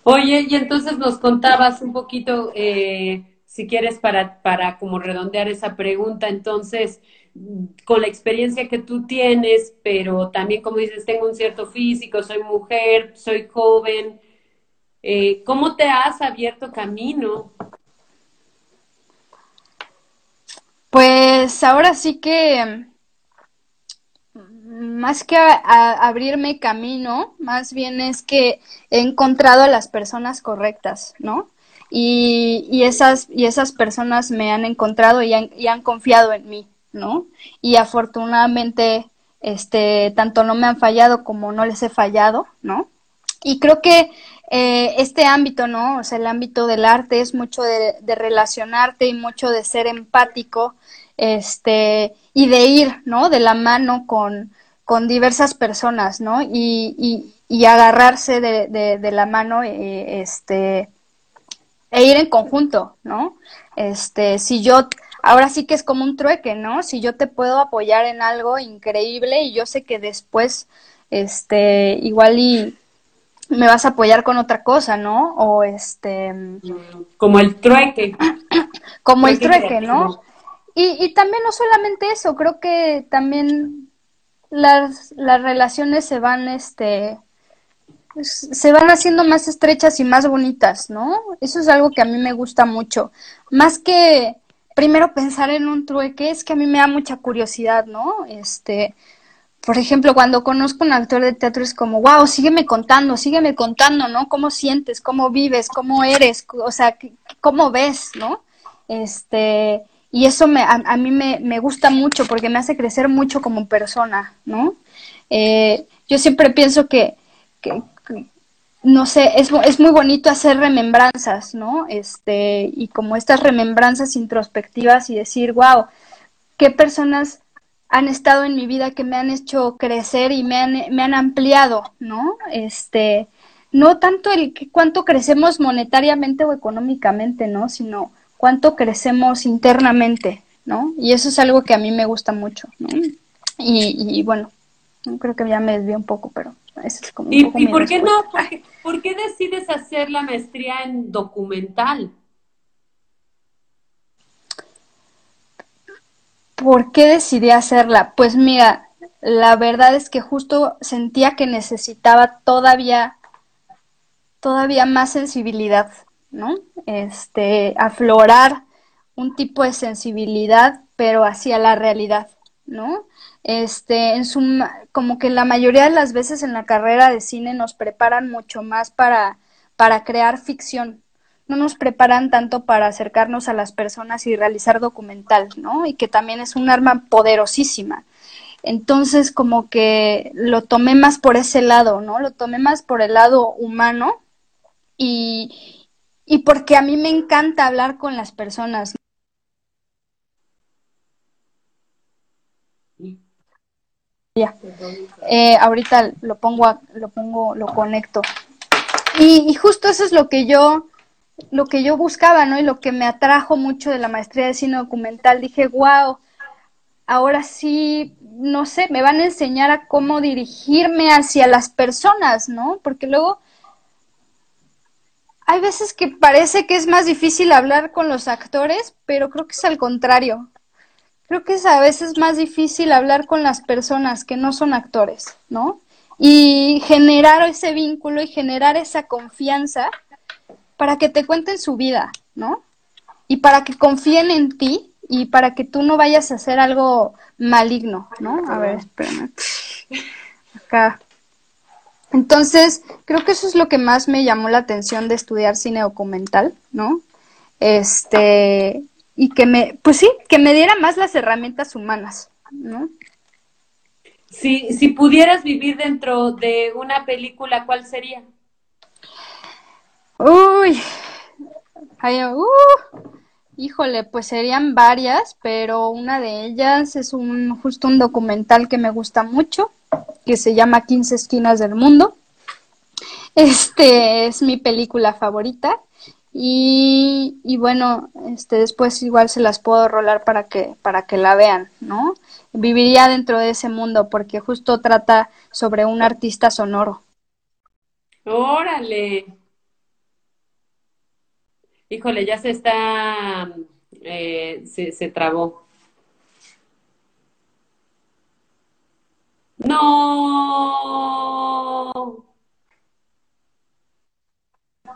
Oye, y entonces nos contabas un poquito, eh, si quieres, para, para como redondear esa pregunta, entonces, con la experiencia que tú tienes, pero también como dices, tengo un cierto físico, soy mujer, soy joven, eh, ¿cómo te has abierto camino? Pues ahora sí que más que a, abrirme camino, más bien es que he encontrado a las personas correctas, ¿no? Y, y, esas, y esas personas me han encontrado y han, y han confiado en mí, ¿no? Y afortunadamente, este, tanto no me han fallado como no les he fallado, ¿no? Y creo que eh, este ámbito, ¿no? O sea, el ámbito del arte es mucho de, de relacionarte y mucho de ser empático, este, y de ir, ¿no? De la mano con, con diversas personas, ¿no? Y, y, y agarrarse de, de, de, la mano, eh, este, e ir en conjunto, ¿no? Este, si yo, ahora sí que es como un trueque, ¿no? Si yo te puedo apoyar en algo increíble y yo sé que después, este, igual y me vas a apoyar con otra cosa, ¿no? O este... Como el trueque. como el trueque, ¿no? Y, y también no solamente eso, creo que también las, las relaciones se van, este, se van haciendo más estrechas y más bonitas, ¿no? Eso es algo que a mí me gusta mucho. Más que primero pensar en un trueque, es que a mí me da mucha curiosidad, ¿no? Este, por ejemplo, cuando conozco a un actor de teatro es como, wow, sígueme contando, sígueme contando, ¿no? ¿Cómo sientes? ¿Cómo vives? ¿Cómo eres? O sea, ¿cómo ves? ¿No? Este, y eso me, a, a mí me, me, gusta mucho porque me hace crecer mucho como persona, ¿no? Eh, yo siempre pienso que, que, no sé, es, es, muy bonito hacer remembranzas, ¿no? Este, y como estas remembranzas introspectivas y decir, wow, qué personas han estado en mi vida que me han hecho crecer y me han, me han ampliado, ¿no? Este, no tanto el cuánto crecemos monetariamente o económicamente, ¿no? Sino cuánto crecemos internamente, ¿no? Y eso es algo que a mí me gusta mucho, ¿no? Y, y bueno, creo que ya me desvié un poco, pero eso es como... Un ¿Y, poco ¿y mi por qué no? respuesta. ¿Por qué, por qué decides hacer la maestría en documental? ¿Por qué decidí hacerla? Pues mira, la verdad es que justo sentía que necesitaba todavía, todavía más sensibilidad, ¿no? Este, aflorar un tipo de sensibilidad, pero hacia la realidad, ¿no? Este, en su, como que la mayoría de las veces en la carrera de cine nos preparan mucho más para, para crear ficción, no nos preparan tanto para acercarnos a las personas y realizar documental, ¿no? Y que también es un arma poderosísima. Entonces, como que lo tomé más por ese lado, ¿no? Lo tomé más por el lado humano y, y porque a mí me encanta hablar con las personas. Ya. Eh, ahorita lo pongo, lo pongo, lo conecto. Y, y justo eso es lo que yo, lo que yo buscaba, ¿no? Y lo que me atrajo mucho de la maestría de cine documental. Dije, wow, ahora sí, no sé, me van a enseñar a cómo dirigirme hacia las personas, ¿no? Porque luego hay veces que parece que es más difícil hablar con los actores, pero creo que es al contrario. Creo que es a veces más difícil hablar con las personas que no son actores, ¿no? Y generar ese vínculo y generar esa confianza para que te cuenten su vida, ¿no? Y para que confíen en ti y para que tú no vayas a hacer algo maligno, ¿no? A ver, espérame. Acá. Entonces, creo que eso es lo que más me llamó la atención de estudiar cine documental, ¿no? Este, y que me, pues sí, que me diera más las herramientas humanas, ¿no? Si, si pudieras vivir dentro de una película, ¿cuál sería? Uy, ay, uh, híjole, pues serían varias, pero una de ellas es un justo un documental que me gusta mucho, que se llama 15 esquinas del mundo. Este es mi película favorita y, bueno, este después igual se las puedo rolar para que para que la vean, ¿no? Viviría dentro de ese mundo porque justo trata sobre un artista sonoro. Órale. Híjole, ya se está, eh, se, se trabó. No,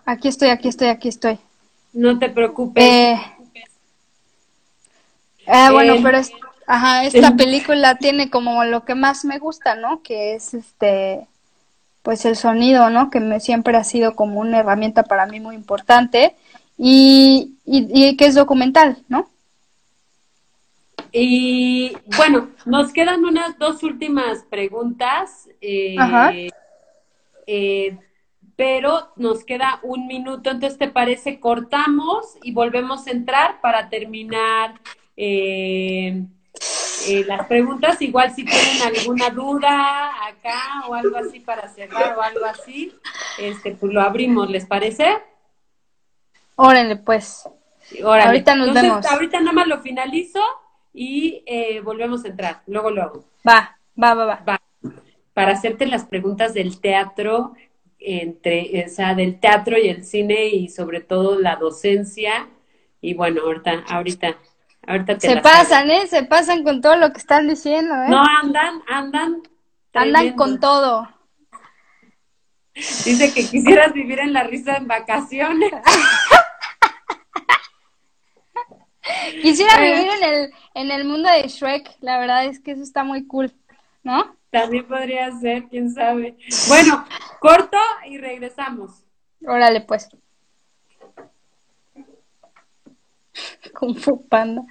Aquí estoy, aquí estoy, aquí estoy. no te preocupes. Eh, ah, bueno, Eh, pero es, ajá, esta película tiene como lo que más me gusta, ¿no? Que es este, pues el sonido, ¿no? Que me, siempre ha sido como una herramienta para mí muy importante y, y, y que es documental, ¿no? Y bueno, nos quedan unas dos últimas preguntas, eh, Ajá. eh, pero nos queda un minuto, entonces ¿te parece? Cortamos y volvemos a entrar para terminar eh, eh, las preguntas. Igual si tienen alguna duda acá o algo así para cerrar o algo así, este, pues lo abrimos, ¿les parece? Órale, pues. Órale. Ahorita nos Entonces, vemos. ahorita nada más lo finalizo y eh, volvemos a entrar. Luego lo hago. Va, va, va, va. Va. Para hacerte las preguntas del teatro, entre, o sea, del teatro y el cine y sobre todo la docencia. Y bueno, ahorita, ahorita, ahorita te Se hago. pasan, ¿eh? Se pasan con todo lo que están diciendo, ¿eh? No, andan, andan. Andan con todo. Dice que quisieras vivir en la risa en vacaciones. Quisiera vivir en el, en el mundo de Shrek, la verdad es que eso está muy cool, ¿no? También podría ser, quién sabe. Bueno, corto y regresamos. Órale, pues. Kung Fu Panda.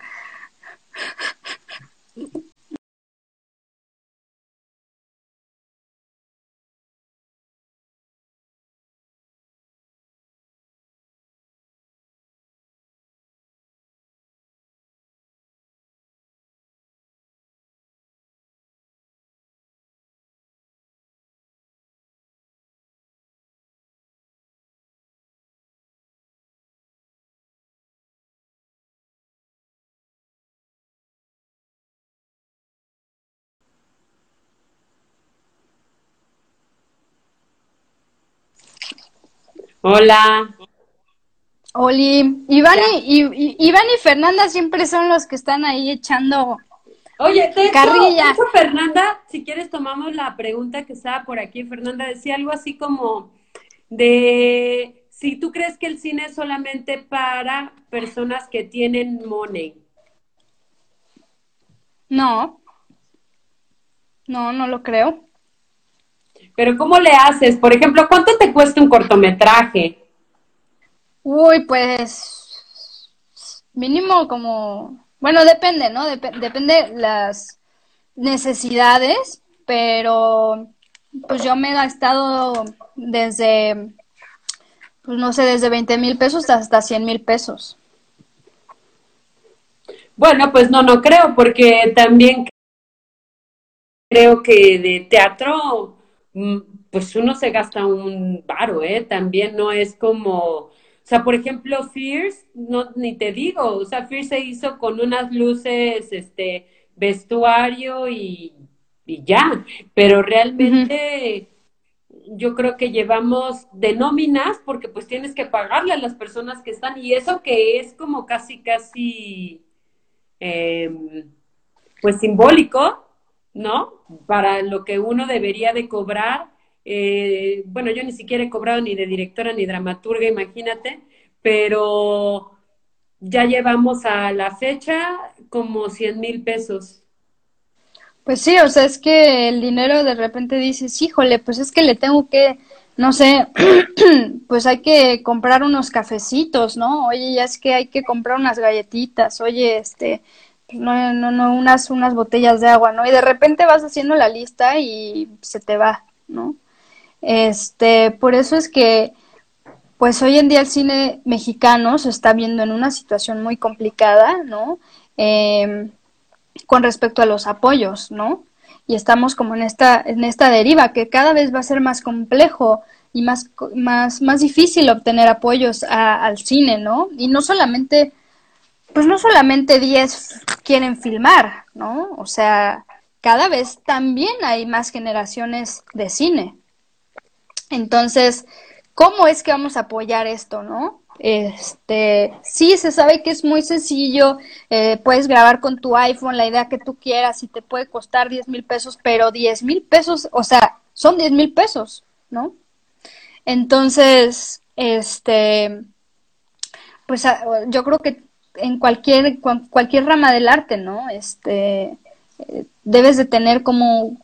Hola. Oli, Iván y, Iván y Fernanda siempre son los que están ahí echando. Oye, de hecho, Carrilla. de hecho, Fernanda, si quieres tomamos la pregunta que estaba por aquí. Fernanda decía algo así como de si tú crees que el cine es solamente para personas que tienen money. No, no, no lo creo. Pero ¿cómo le haces? Por ejemplo, ¿cuánto te cuesta un cortometraje? Uy, pues mínimo como, bueno, depende, ¿no? Dep- depende las necesidades, pero pues yo me he gastado desde, pues no sé, desde 20 mil pesos hasta 100 mil pesos. Bueno, pues no, no creo, porque también creo que de teatro, pues uno se gasta un varo, ¿eh? También no es como, o sea, por ejemplo, Fierce, no, ni te digo, o sea, Fierce se hizo con unas luces, este, vestuario y, y ya, pero realmente yo creo que llevamos de nóminas porque pues tienes que pagarle a las personas que están y eso que es como casi, casi eh, pues simbólico, ¿no? Para lo que uno debería de cobrar. Eh, bueno, yo ni siquiera he cobrado ni de directora ni dramaturga, imagínate, pero ya llevamos a la fecha como 100 mil pesos. Pues sí, o sea, es que el dinero de repente dices, híjole, pues es que le tengo que, no sé, pues hay que comprar unos cafecitos, ¿no? Oye, ya es que hay que comprar unas galletitas, oye, este, no, no, no, unas, unas botellas de agua, ¿no? Y de repente vas haciendo la lista y se te va, ¿no? Este, por eso es que, pues hoy en día el cine mexicano se está viendo en una situación muy complicada, ¿no? Em, con respecto a los apoyos, ¿no? Y estamos como en esta, en esta deriva que cada vez va a ser más complejo y más, más, más difícil obtener apoyos al cine, ¿no? Y no solamente, pues no solamente 10 quieren filmar, ¿no? O sea, cada vez también hay más generaciones de cine. Entonces, ¿cómo es que vamos a apoyar esto, no? Este, sí, se sabe que es muy sencillo, eh, puedes grabar con tu iPhone la idea que tú quieras y te puede costar 10 mil pesos, pero 10 mil pesos, o sea, son 10 mil pesos, ¿no? Entonces, este, pues a- yo creo que en cualquier, cualquier rama del arte, ¿no? Este, debes de tener como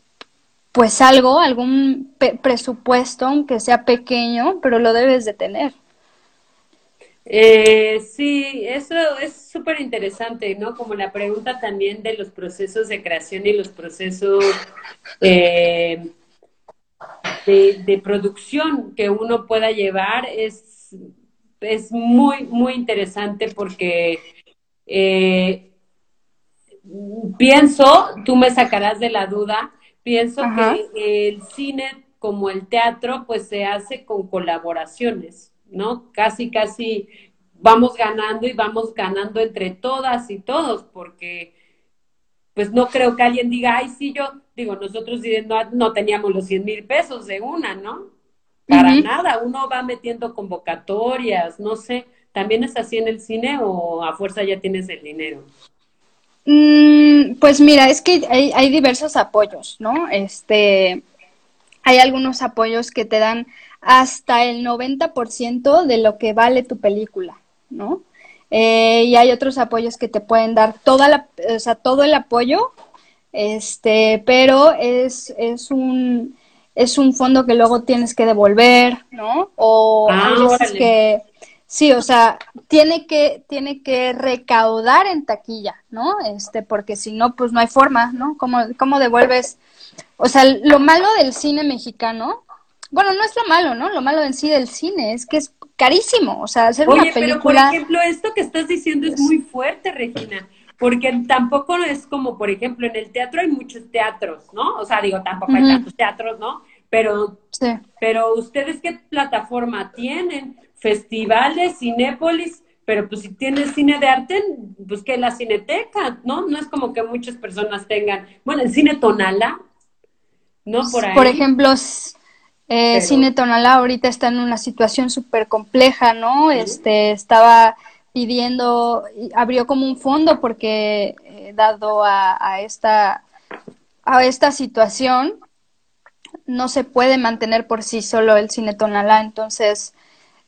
pues algo, algún presupuesto, aunque sea pequeño, pero lo debes de tener. Eh, sí, eso es súper interesante, ¿no? Como la pregunta también de los procesos de creación y los procesos eh, de producción que uno pueda llevar es, es muy, muy interesante porque eh, pienso, tú me sacarás de la duda, pienso Ajá. que el cine como el teatro pues se hace con colaboraciones, ¿no? Casi, casi vamos ganando y vamos ganando entre todas y todos porque pues no creo que alguien diga, ay, sí, yo, digo, nosotros no, no teníamos los 100 mil pesos de una, ¿no? Para nada, uno va metiendo convocatorias, no sé, ¿también es así en el cine o a fuerza ya tienes el dinero? Mm, pues mira, es que hay, hay diversos apoyos, ¿no? Este, hay algunos apoyos que te dan hasta el 90% de lo que vale tu película, ¿no? Eh, y hay otros apoyos que te pueden dar toda la, o sea, todo el apoyo, este, pero es, es un, es un fondo que luego tienes que devolver, ¿no? O Ah, hay veces órale. que, sí, o sea, tiene que, tiene que recaudar en taquilla, ¿no? Este, porque si no, pues no hay forma, ¿no? ¿Cómo, cómo devuelves? O sea, lo malo del cine mexicano, bueno, no es lo malo, ¿no? Lo malo en sí del cine es que es carísimo, o sea, hacer una Oye, pero por película, ejemplo, esto que estás diciendo es muy fuerte, Regina, porque tampoco es como, por ejemplo, en el teatro hay muchos teatros, ¿no? O sea, digo, tampoco hay tantos teatros, ¿no? Pero, sí. pero ustedes qué plataforma tienen? Festivales, Cinépolis, pero pues si tienes cine de arte, pues que la cineteca, ¿no? No es como que muchas personas tengan, bueno, el cine Tonala, ¿no? Por ahí. Por ejemplo, Eh, Pero- Cine Tonalá ahorita está en una situación súper compleja, ¿no? Este, estaba pidiendo, y abrió como un fondo porque eh, dado a, a esta, a esta situación, no se puede mantener por sí solo el Cine Tonalá, entonces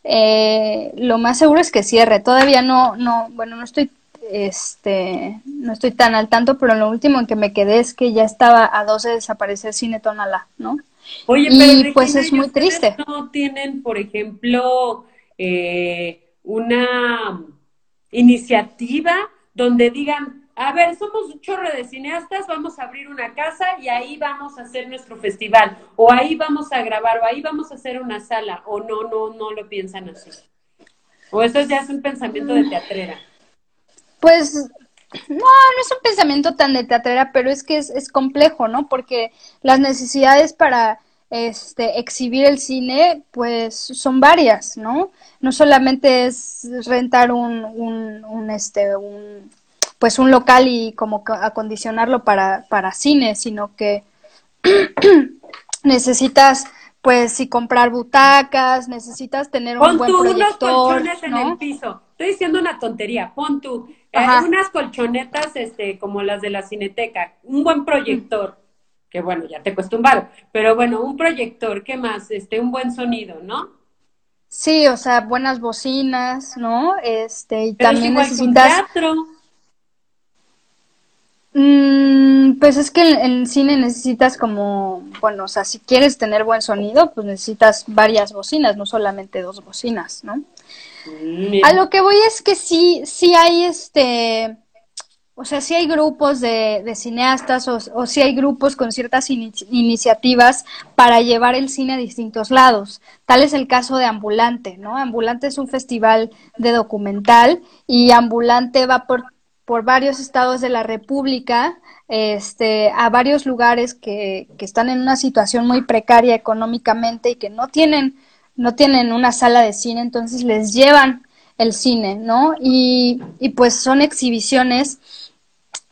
eh, lo más seguro es que cierre. Todavía no, no, bueno, no estoy, este, no estoy tan al tanto, pero lo último en que me quedé es que ya estaba a dos de desaparecer Cine Tonalá, ¿no? Oye, Y, pero pues, Regina, es ¿y muy triste. No tienen, por ejemplo, eh, una iniciativa donde digan, a ver, somos un chorro de cineastas, vamos a abrir una casa y ahí vamos a hacer nuestro festival, o ahí vamos a grabar, o ahí vamos a hacer una sala, o no, no, no lo piensan así. O eso ya es un pensamiento de teatrera. Pues no, no es un pensamiento tan de teatrera, pero es que es, es complejo, ¿no? Porque las necesidades para este exhibir el cine, pues son varias, ¿no? No solamente es rentar un, un, un, este, un pues un local y como acondicionarlo para, para cine, sino que necesitas pues si comprar butacas, necesitas tener un Pon buen tú unos proyector, colchones en el piso. Estoy diciendo una tontería. Pon tú eh, unas colchonetas este, como las de la Cineteca. Un buen proyector. Que bueno, ya te cuesta un varo. Pero bueno, un proyector. ¿Qué más? Este, un buen sonido, ¿no? Sí, o sea, buenas bocinas, ¿no? Este, y Pero también es que un necesitas, teatro. mm, pues es que en, cine necesitas como, bueno, o sea, si quieres tener buen sonido, pues necesitas varias bocinas, no solamente dos bocinas, ¿no? Mm, A lo que voy es que sí, sí hay este, o sea, sí hay grupos de, de cineastas o, o sí hay grupos con ciertas ini- iniciativas para llevar el cine a distintos lados. Tal es el caso de Ambulante, ¿no? Ambulante es un festival de documental y Ambulante va por, por varios estados de la República, este, a varios lugares que, que están en una situación muy precaria económicamente y que no tienen no tienen una sala de cine, entonces les llevan el cine, ¿no? Y, y pues son exhibiciones,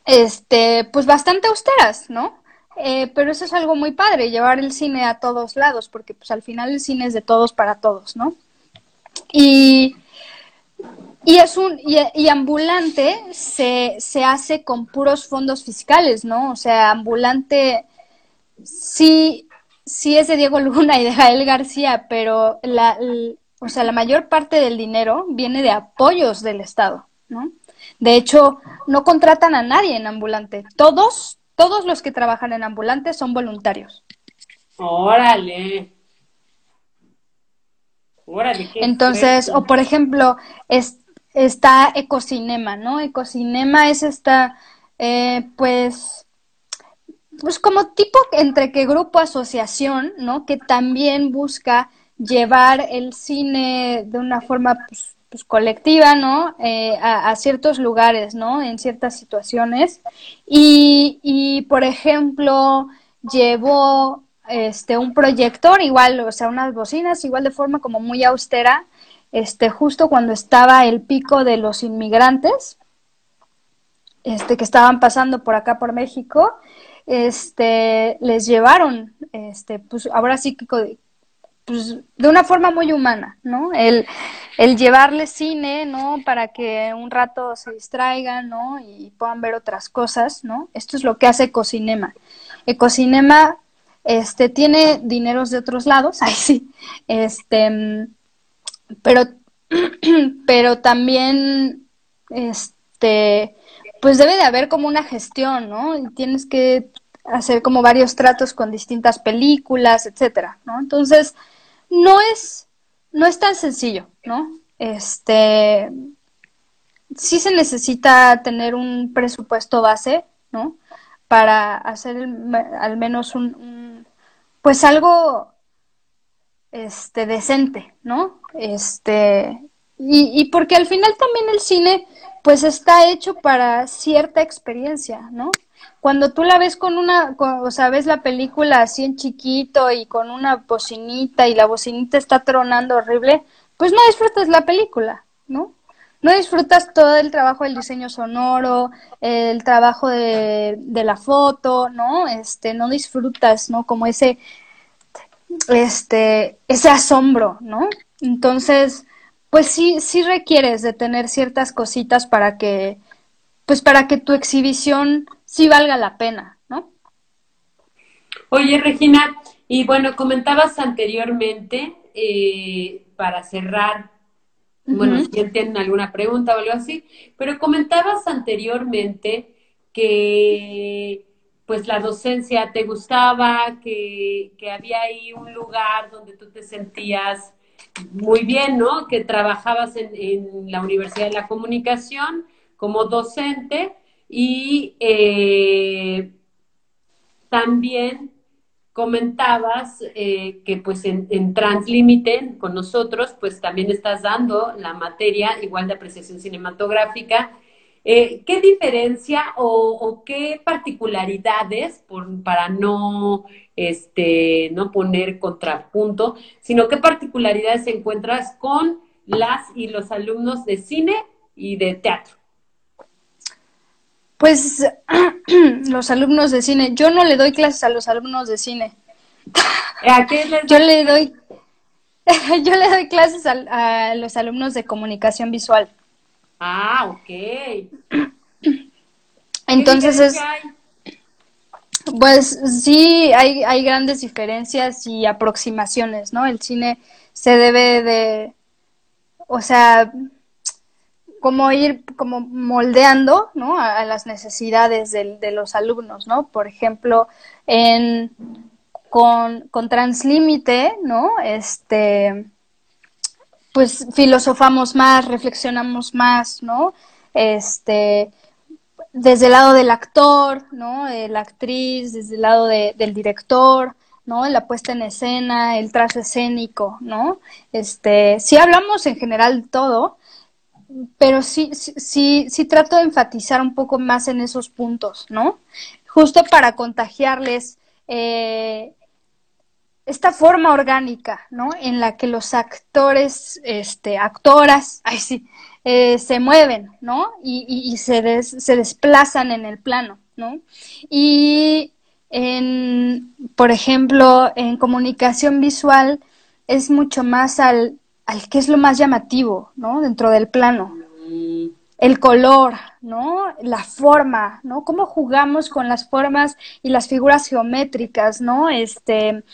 este, pues bastante austeras, ¿no? Eh, pero eso es algo muy padre, llevar el cine a todos lados, porque pues al final el cine es de todos para todos, ¿no? Y, y es un, y, y ambulante se, se hace con puros fondos fiscales, ¿no? O sea, ambulante sí, sí es de Diego Luna y de Jael García, pero la, l- o sea, la mayor parte del dinero viene de apoyos del Estado, ¿no? De hecho, no contratan a nadie en ambulante. Todos, todos los que trabajan en ambulante son voluntarios. Órale. Órale, qué Entonces, o por ejemplo, es, está Ecocinema, ¿no? Ecocinema es esta, eh, pues, pues como tipo entre que grupo asociación, ¿no? Que también busca llevar el cine de una forma pues, pues, colectiva, ¿no? Eh, a, ciertos lugares, ¿no? En ciertas situaciones. Y, y por ejemplo, llevó este un proyector igual, o sea, unas bocinas igual de forma como muy austera, este justo cuando estaba el pico de los inmigrantes, este que estaban pasando por acá por México, este les llevaron este pues ahora sí que pues, de una forma muy humana, ¿no? El, el llevarles cine, ¿no? Para que un rato se distraigan, ¿no? Y puedan ver otras cosas, ¿no? Esto es lo que hace Ecocinema. Ecocinema, este, tiene dineros de otros lados, ay sí, este, pero, pero también, este, pues debe de haber como una gestión, ¿no? Y tienes que hacer como varios tratos con distintas películas, etcétera, ¿no? Entonces, no es, no es tan sencillo, ¿no? Este, sí se necesita tener un presupuesto base, ¿no? Para hacer el al menos un, un- pues algo, este, decente, ¿no? Este, y, y porque al final también el cine, pues está hecho para cierta experiencia, ¿no? Cuando tú la ves con una, con- o sea, ves la película así en chiquito y con una bocinita y la bocinita está tronando horrible, pues no disfrutas la película, ¿no? No disfrutas todo el trabajo del diseño sonoro, el trabajo de, de la foto, ¿no? Este, no disfrutas, ¿no? Como ese, este, ese asombro, ¿no? Entonces, pues sí, sí requieres de tener ciertas cositas para que, pues para que tu exhibición sí valga la pena, ¿no? Oye, Regina, y bueno, comentabas anteriormente, eh, para cerrar, bueno, si tienen alguna pregunta o algo así, pero comentabas anteriormente que pues la docencia te gustaba, que, que había ahí un lugar donde tú te sentías muy bien, ¿no? Que trabajabas en, en la Universidad de la Comunicación como docente y eh, también comentabas eh, que pues en, en Translímite con nosotros pues también estás dando la materia igual de apreciación cinematográfica. Eh, ¿Qué diferencia o, qué particularidades, para no, este, no poner contrapunto, sino qué particularidades encuentras con las y los alumnos de cine y de teatro? Pues los alumnos de cine, yo no le doy clases a los alumnos de cine. ¿A qué les yo le doy yo le doy clases a, a, los alumnos de comunicación visual. Ah, ok. Entonces es pues sí hay hay grandes diferencias y aproximaciones, ¿no? El cine se debe de o sea, como ir como moldeando ¿no? a, las necesidades de, de, los alumnos, ¿no? Por ejemplo, en, con, con Translímite, ¿no? Este, pues filosofamos más, reflexionamos más, ¿no? Este, desde el lado del actor, ¿no? De la actriz, desde el lado de, del director, ¿no? La puesta en escena, el trazo escénico, ¿no? Este, si hablamos en general todo, pero sí, sí, sí trato de enfatizar un poco más en esos puntos, ¿no? Justo para contagiarles eh, esta forma orgánica, ¿no? En la que los actores, este, actoras, ay sí, eh, se mueven, ¿no? Y, y, y se, des, se desplazan en el plano, ¿no? Y en, por ejemplo, en comunicación visual es mucho más al, al qué es lo más llamativo, ¿no? Dentro del plano. El color, ¿no? La forma, ¿no? Cómo jugamos con las formas y las figuras geométricas, ¿no? Este,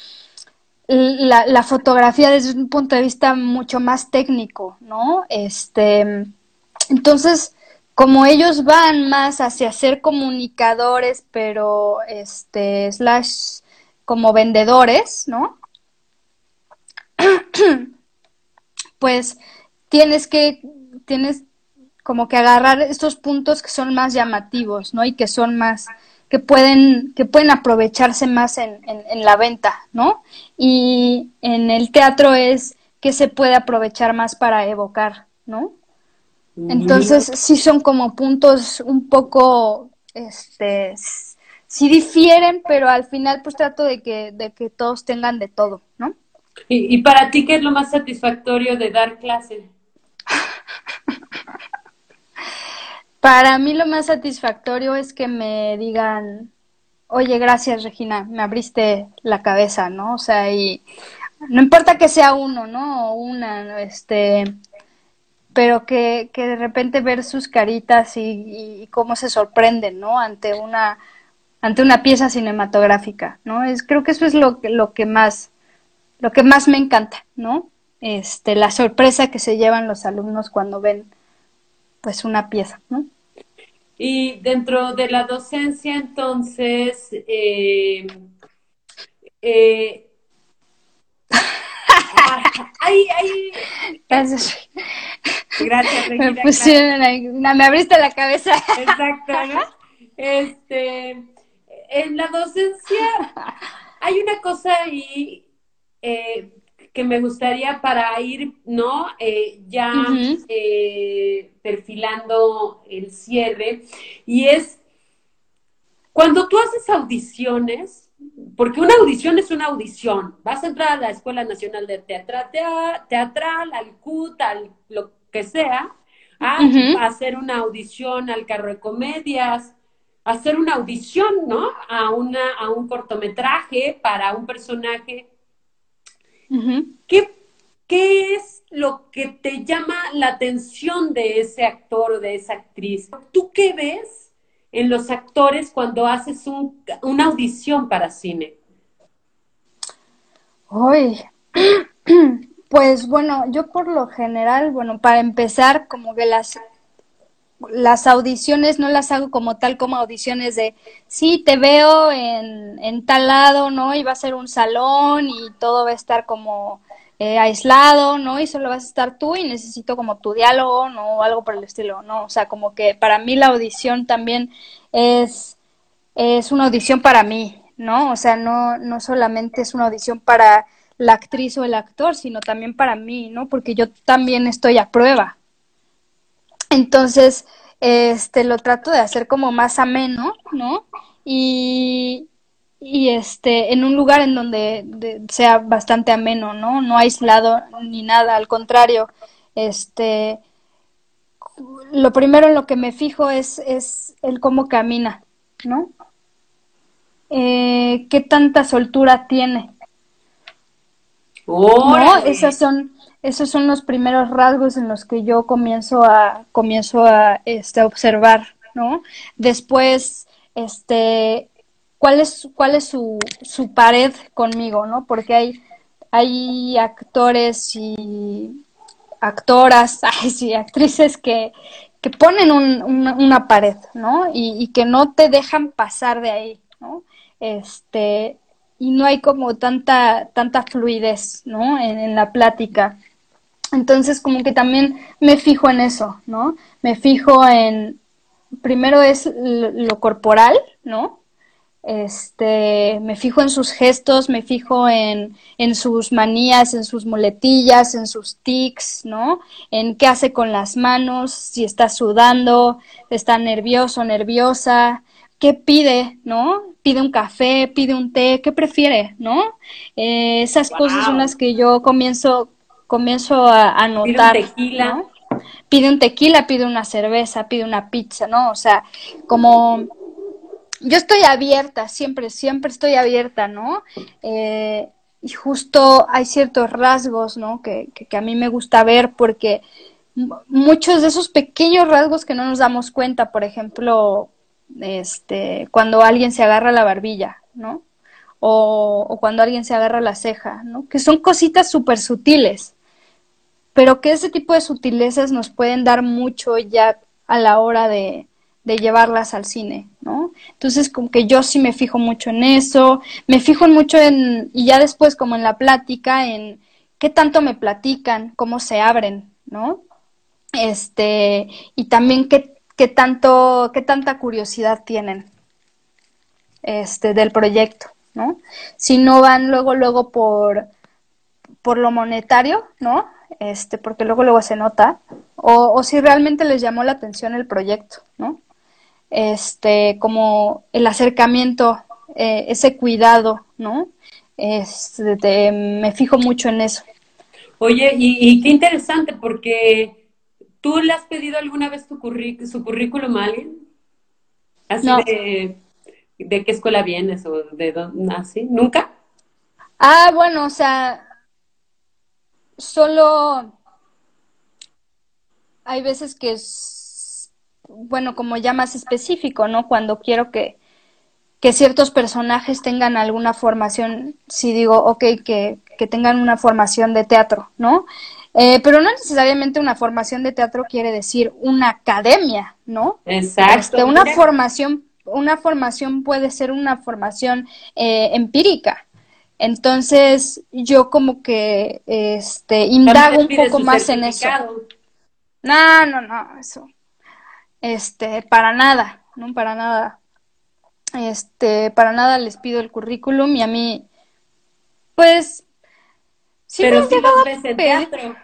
la, la fotografía desde un punto de vista mucho más técnico, ¿no? Este, entonces, como ellos van más hacia ser comunicadores, pero este, slash como vendedores, ¿no? pues tienes que, tienes como que agarrar estos puntos que son más llamativos, ¿no? Y que son más, que pueden, que pueden aprovecharse más en, en, en la venta, ¿no? Y en el teatro es que se puede aprovechar más para evocar, ¿no? Entonces, sí son como puntos un poco, este, sí difieren, pero al final pues trato de que, de que todos tengan de todo, ¿no? ¿Y, ¿Y, para ti qué es lo más satisfactorio de dar clase? Para mí lo más satisfactorio es que me digan, oye, gracias Regina, me abriste la cabeza, ¿no? O sea, y no importa que sea uno, ¿no? O una, este, pero que, que de repente ver sus caritas y, cómo se sorprenden, ¿no? Ante una, ante una pieza cinematográfica, ¿no? Es, creo que eso es lo, lo que más lo que más me encanta, ¿no? Este, la sorpresa que se llevan los alumnos cuando ven pues una pieza, ¿no? Y dentro de la docencia, entonces, eh, eh, ay, ay, Gracias. Gracias, Regina. Me, pusieron me abriste la cabeza. Exacto, ¿no? Este, en la docencia hay una cosa ahí eh, que me gustaría para ir, ¿no? Eh, ya uh -huh. eh, perfilando el cierre, y es cuando tú haces audiciones, porque una audición es una audición, vas a entrar a la Escuela Nacional de Teatral, teatral al CUT, al lo que sea, a, uh -huh. a hacer una audición al carro de comedias, hacer una audición, ¿no? A, una, a un cortometraje para un personaje ¿Qué, ¿Qué es lo que te llama la atención de ese actor o de esa actriz? ¿Tú qué ves en los actores cuando haces un- una audición para cine? Uy, pues bueno, yo por lo general, bueno, para empezar, como que las, las audiciones no las hago como tal como audiciones de, sí, te veo en, en tal lado, ¿no? Y va a ser un salón y todo va a estar como eh, aislado, ¿no? Y solo vas a estar tú y necesito como tu diálogo, ¿no? O algo por el estilo, ¿no? O sea, como que para mí la audición también es es una audición para mí, ¿no? O sea, no, no solamente es una audición para la actriz o el actor, sino también para mí, ¿no? Porque yo también estoy a prueba. Entonces, este, lo trato de hacer como más ameno, ¿no? Y, y este, en un lugar en donde de- sea bastante ameno, ¿no? No aislado ni nada, al contrario, este, lo primero en lo que me fijo es, es el cómo camina, ¿no? Eh, qué tanta soltura tiene, ¿no? ¡Órale! Esas son, esos son los primeros rasgos en los que yo comienzo a, comienzo a, este, observar, ¿no? Después, este, ¿cuál es, cuál es su, su pared conmigo, ¿no? Porque hay, hay actores y actoras, ay, sí, actrices que, que ponen un- una, pared, ¿no? Y, que no te dejan pasar de ahí, ¿no? Este, y no hay como tanta, tanta fluidez, ¿no? En la plática. Entonces, como que también me fijo en eso, ¿no? Me fijo en, primero es lo, corporal, ¿no? Este, me fijo en sus gestos, me fijo en, en sus manías, en sus muletillas, en sus tics, ¿no? En qué hace con las manos, si está sudando, está nervioso, nerviosa, qué pide, ¿no? Pide un café, pide un té, ¿qué prefiere, ¿no? Eh, esas cosas son las que yo comienzo, comienzo a, a Pide un tequila. ¿no? Pide un tequila, pide una cerveza, pide una pizza, ¿no? O sea, como yo estoy abierta, siempre, siempre estoy abierta, ¿no? Eh, y justo hay ciertos rasgos, ¿no? Que, que, que a mí me gusta ver porque muchos de esos pequeños rasgos que no nos damos cuenta, por ejemplo, este, cuando alguien se agarra la barbilla, ¿no? O, o cuando alguien se agarra la ceja, ¿no? Que son cositas súper sutiles, pero que ese tipo de sutilezas nos pueden dar mucho ya a la hora de, llevarlas al cine, ¿no? Entonces, como que yo sí me fijo mucho en eso, me fijo mucho en, y ya después como en la plática, en qué tanto me platican, cómo se abren, ¿no? Este, y también qué, qué tanto, qué tanta curiosidad tienen, este, del proyecto, ¿no? Si no van luego, luego por, por lo monetario, ¿no? Este, porque luego, luego se nota, o, o si realmente les llamó la atención el proyecto, ¿no? Este, como el acercamiento, eh, ese cuidado, ¿no? Este, de- me fijo mucho en eso. Oye, y, y qué interesante, porque ¿tú le has pedido alguna vez tu su currículum a alguien? Así No. de, de qué escuela vienes o de dónde, así, ¿nunca? Ah, bueno, o sea, solo hay veces que es, bueno, como ya más específico, ¿no? Cuando quiero que, que ciertos personajes tengan alguna formación, si digo, ok, que, que tengan una formación de teatro, ¿no? Eh, pero no necesariamente una formación de teatro quiere decir una academia, ¿no? Exacto. Este, una formación, una formación puede ser una formación eh, empírica. Entonces, yo como que este indago un poco más en eso. No, no, no, eso. Este, para nada, no para nada. Este, para nada les pido el currículum y a mí, pues, sí Pero llegado los ves en teatro,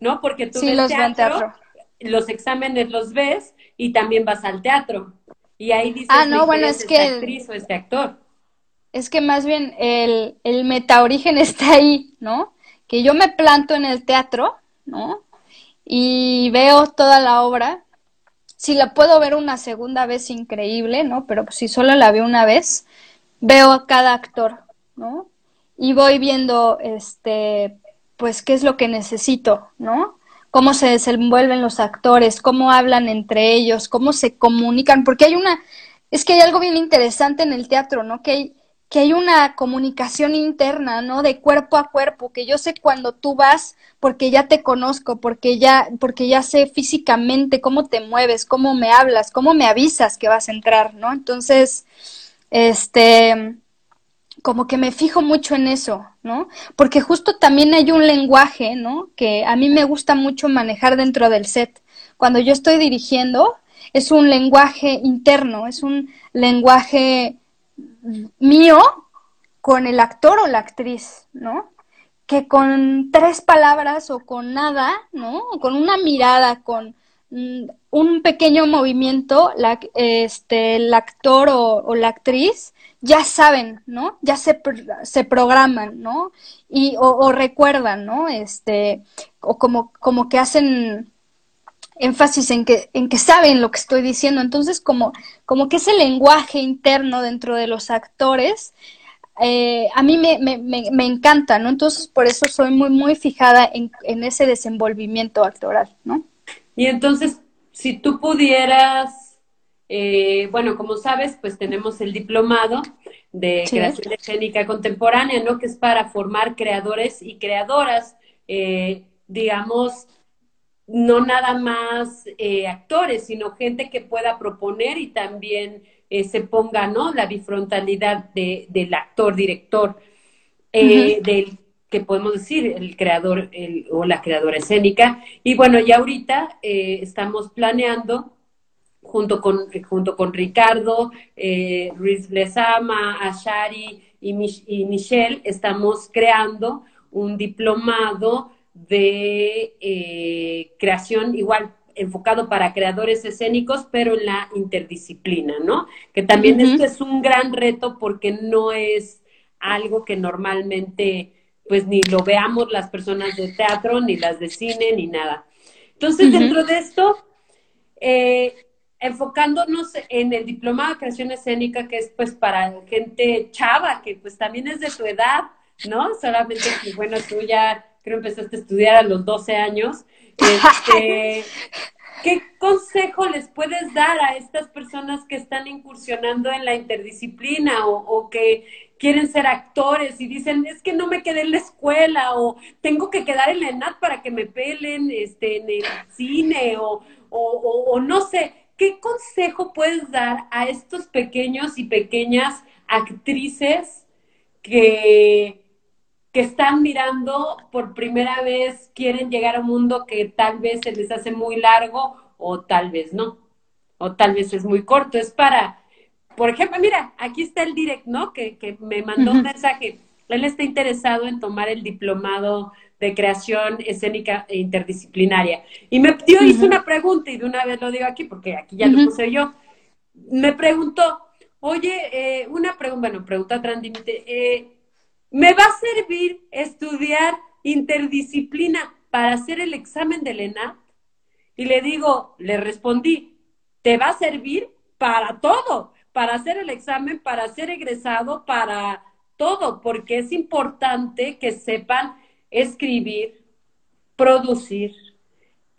¿no? Porque tú Sí ves los teatro, teatro. los exámenes los ves y también vas al teatro. Y ahí dices, Ah, "Me no, bueno, es que- actriz o este actor. Es que más bien el, el metaorigen está ahí, ¿no? Que yo me planto en el teatro, ¿no? Y veo toda la obra. Si la puedo ver una segunda vez, increíble, ¿no? Pero si solo la veo una vez, veo a cada actor, ¿no? y voy viendo, este, pues, qué es lo que necesito, ¿no? Cómo se desenvuelven los actores, cómo hablan entre ellos, cómo se comunican, porque hay una, es que hay algo bien interesante en el teatro, ¿no? Que hay, que hay una comunicación interna, ¿no? De cuerpo a cuerpo, que yo sé cuando tú vas porque ya te conozco, porque ya, porque ya sé físicamente cómo te mueves, cómo me hablas, cómo me avisas que vas a entrar, ¿no? Entonces, este, como que me fijo mucho en eso, ¿no? Porque justo también hay un lenguaje, ¿no? Que a mí me gusta mucho manejar dentro del set. Cuando yo estoy dirigiendo, es un lenguaje interno, es un lenguaje mío con el actor o la actriz, ¿no? Que con tres palabras o con nada, ¿no? Con una mirada, con mm, un pequeño movimiento, este, el actor o, la actriz ya saben, ¿no? Ya se, se programan, ¿no? Y, o, o, recuerdan, ¿no? Este, o como, como que hacen énfasis en que, en que saben lo que estoy diciendo. Entonces, como, como que ese lenguaje interno dentro de los actores, eh, a mí me, me, me, encanta, ¿no? Entonces, por eso soy muy, muy fijada en, en, ese desenvolvimiento actoral, ¿no? Y entonces, si tú pudieras, eh, bueno, como sabes, pues tenemos el diplomado de creación escénica contemporánea, ¿no? Que es para formar creadores y creadoras, eh, digamos, no nada más eh, actores, sino gente que pueda proponer y también eh, se ponga, ¿no? La bifrontalidad de, del actor-director, eh, del que podemos decir, el creador o la creadora escénica. Y bueno, ya ahorita estamos planeando junto con, junto con Ricardo, eh, Ruiz Lezama, Ashari y, y Michelle, estamos creando un diplomado de eh, creación igual enfocado para creadores escénicos, pero en la interdisciplina, ¿no? Que también esto es un gran reto porque no es algo que normalmente pues ni lo veamos las personas de teatro, ni las de cine, ni nada. Entonces, dentro de esto, eh, enfocándonos en el diploma de creación escénica, que es pues para gente chava, que pues también es de tu edad, ¿no? Solamente que, bueno, tú ya creo empezaste a estudiar a los 12 años. Este, ¿Qué consejo les puedes dar a estas personas que están incursionando en la interdisciplina o, que quieren ser actores y dicen, es que no me quedé en la escuela o tengo que quedar en la ENAD para que me pelen este, en el cine o, o no sé? ¿Qué consejo puedes dar a estos pequeños y pequeñas actrices que que están mirando por primera vez, quieren llegar a un mundo que tal vez se les hace muy largo o tal vez no, o tal vez es muy corto. Es para, por ejemplo, mira, aquí está el direct, ¿no? Que, que me mandó un mensaje. Él está interesado en tomar el diplomado de creación escénica e interdisciplinaria. Y me dio, hizo una pregunta, y de una vez lo digo aquí, porque aquí ya lo puse yo. Me preguntó, oye, eh, una pregunta, bueno, pregunta transdimite, eh, ¿Me va a servir estudiar interdisciplina para hacer el examen del ENAT? Y le digo, le respondí, te va a servir para todo, para hacer el examen, para ser egresado, para todo, porque es importante que sepan escribir, producir,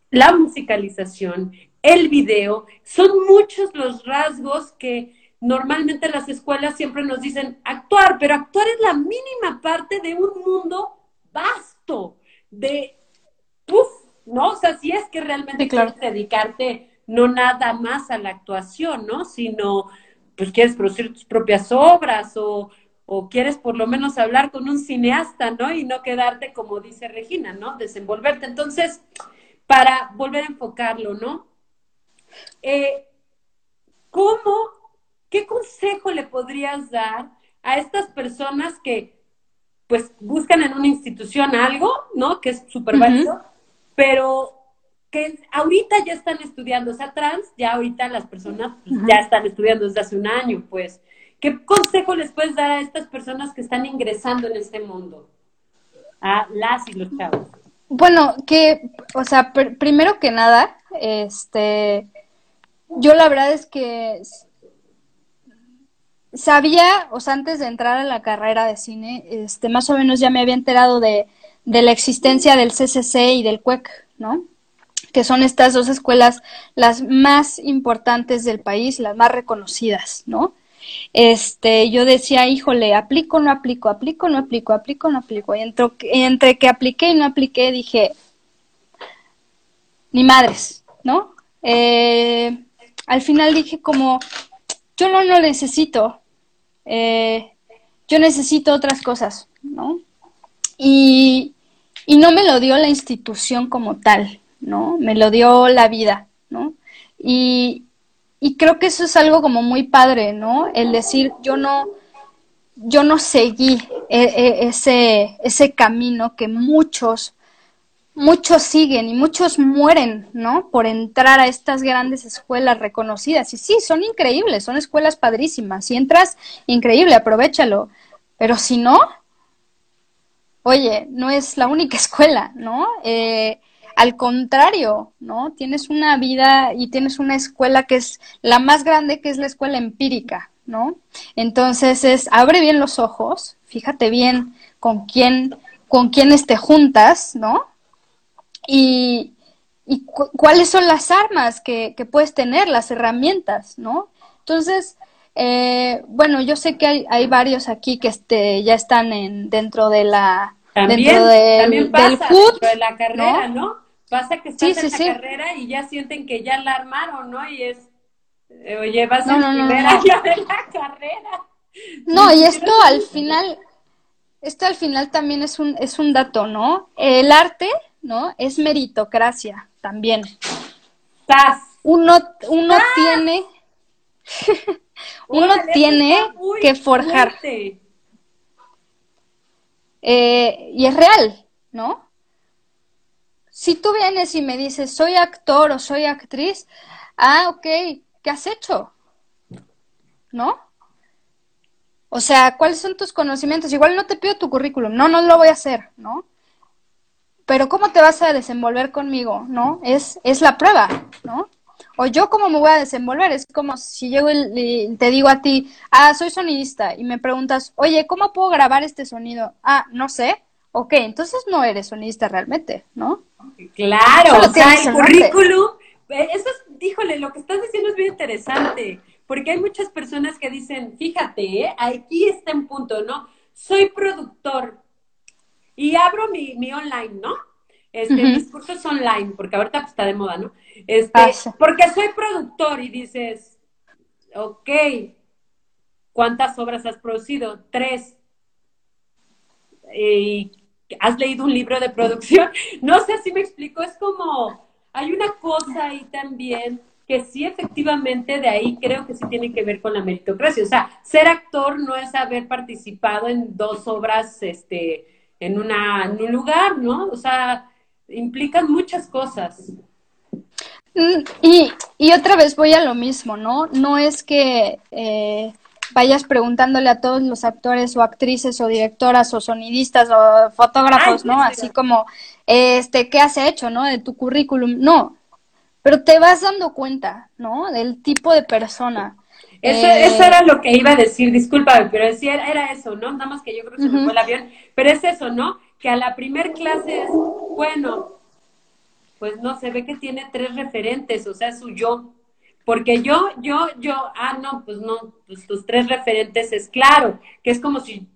la musicalización, el video, son muchos los rasgos que normalmente las escuelas siempre nos dicen actuar, pero actuar es la mínima parte de un mundo vasto, de, uf, ¿no? O sea, si es que realmente quieres dedicarte no nada más a la actuación, ¿no? Sino, pues quieres producir tus propias obras o, o quieres por lo menos hablar con un cineasta, ¿no? Y no quedarte, como dice Regina, ¿no? Desenvolverte. Entonces, para volver a enfocarlo, ¿no? Eh, ¿Cómo ¿qué consejo le podrías dar a estas personas que pues buscan en una institución algo, ¿no? Que es súper válido, pero que ahorita ya están estudiando, o sea, trans, ya ahorita las personas pues, ya están estudiando desde hace un año, pues. ¿Qué consejo les puedes dar a estas personas que están ingresando en este mundo? A las y los chavos. Bueno, que, o sea, primero que nada, este, yo la verdad es que sabía, o sea, antes de entrar a la carrera de cine, este, más o menos ya me había enterado de, de la existencia del CCC y del CUEC, ¿no? Que son estas dos escuelas las más importantes del país, las más reconocidas, ¿no? Este, yo decía, híjole, aplico, no aplico, aplico, no aplico, aplico, no aplico. Y entre, entre que apliqué y no apliqué, dije, ni madres, ¿no? Eh, al final dije como, yo no lo necesito, eh, yo necesito otras cosas, ¿no? Y, y no me lo dio la institución como tal, ¿no? Me lo dio la vida, ¿no? Y, y creo que eso es algo como muy padre, ¿no? El decir, yo no, yo no seguí e, e, ese, ese camino que muchos, muchos siguen y muchos mueren, ¿no? Por entrar a estas grandes escuelas reconocidas. Y sí, son increíbles, son escuelas padrísimas. Si entras, increíble, aprovechalo. Pero si no, oye, no es la única escuela, ¿no? Eh, al contrario, ¿no? Tienes una vida y tienes una escuela que es la más grande, que es la escuela empírica, ¿no? Entonces es, abre bien los ojos, fíjate bien con quién, con quiénes te juntas, ¿no? Y, y cuáles son las armas que, que, puedes tener, las herramientas, ¿no? Entonces, eh, bueno, yo sé que hay, hay varios aquí que este, ya están en, dentro de la... También, dentro del, también pasa del CUT, dentro de la carrera, ¿no? ¿no? Pasa que estás Sí, sí, en la sí. carrera y ya sienten que ya la armaron, ¿no? Y es, eh, oye, vas No, en no, primer año de la carrera. No, y esto es al final, esto al final también es un, es un dato, ¿no? El arte, ¿no? Es meritocracia también. Uno, uno tiene, uno Órale, tiene muy que forjar. Eh, y es real, ¿no? Si tú vienes y me dices, soy actor o soy actriz, ah, ok, ¿qué has hecho? ¿No? O sea, ¿cuáles son tus conocimientos? Igual no te pido tu currículum, no, no lo voy a hacer, ¿no? Pero ¿cómo te vas a desenvolver conmigo, no? Es, es la prueba, ¿no? O yo cómo me voy a desenvolver, es como si llego y y te digo a ti, ah, soy sonidista, y me preguntas, oye, ¿cómo puedo grabar este sonido? Ah, no sé. Ok, entonces no eres sonidista realmente, ¿no? Claro, o sea, el currículum, eh, eso es, híjole, lo que estás diciendo es bien interesante, porque hay muchas personas que dicen, fíjate, eh, aquí está en punto, ¿no? Soy productor y abro mi, mi online, ¿no? Este, Ujú. mis cursos online, porque ahorita pues, está de moda, ¿no? Este, porque soy productor y dices, ok, ¿cuántas obras has producido? Tres. Eh, ¿Has leído un libro de producción? No sé si me explico, es como, hay una cosa ahí también que sí efectivamente de ahí creo que sí tiene que ver con la meritocracia. O sea, ser actor no es haber participado en dos obras este, en, una, en un lugar, ¿no? O sea, implican muchas cosas. Mm, Y, y otra vez voy a lo mismo, ¿no? No es que eh, vayas preguntándole a todos los actores o actrices o directoras o sonidistas o fotógrafos, Ay, ¿no? sí, Así como, este, ¿qué has hecho, no? De tu currículum. No, pero te vas dando cuenta, ¿no? Del tipo de persona. Eso, Eh, eso era lo que iba a decir, discúlpame, pero sí era, era eso, ¿no? Nada más que yo creo que se me fue el avión, pero es eso, ¿no? Que a la primer clase es, bueno, pues no, se ve que tiene tres referentes, o sea, su yo. Porque yo, yo, yo, ah, no, pues no, pues tus tres referentes es claro, que es como si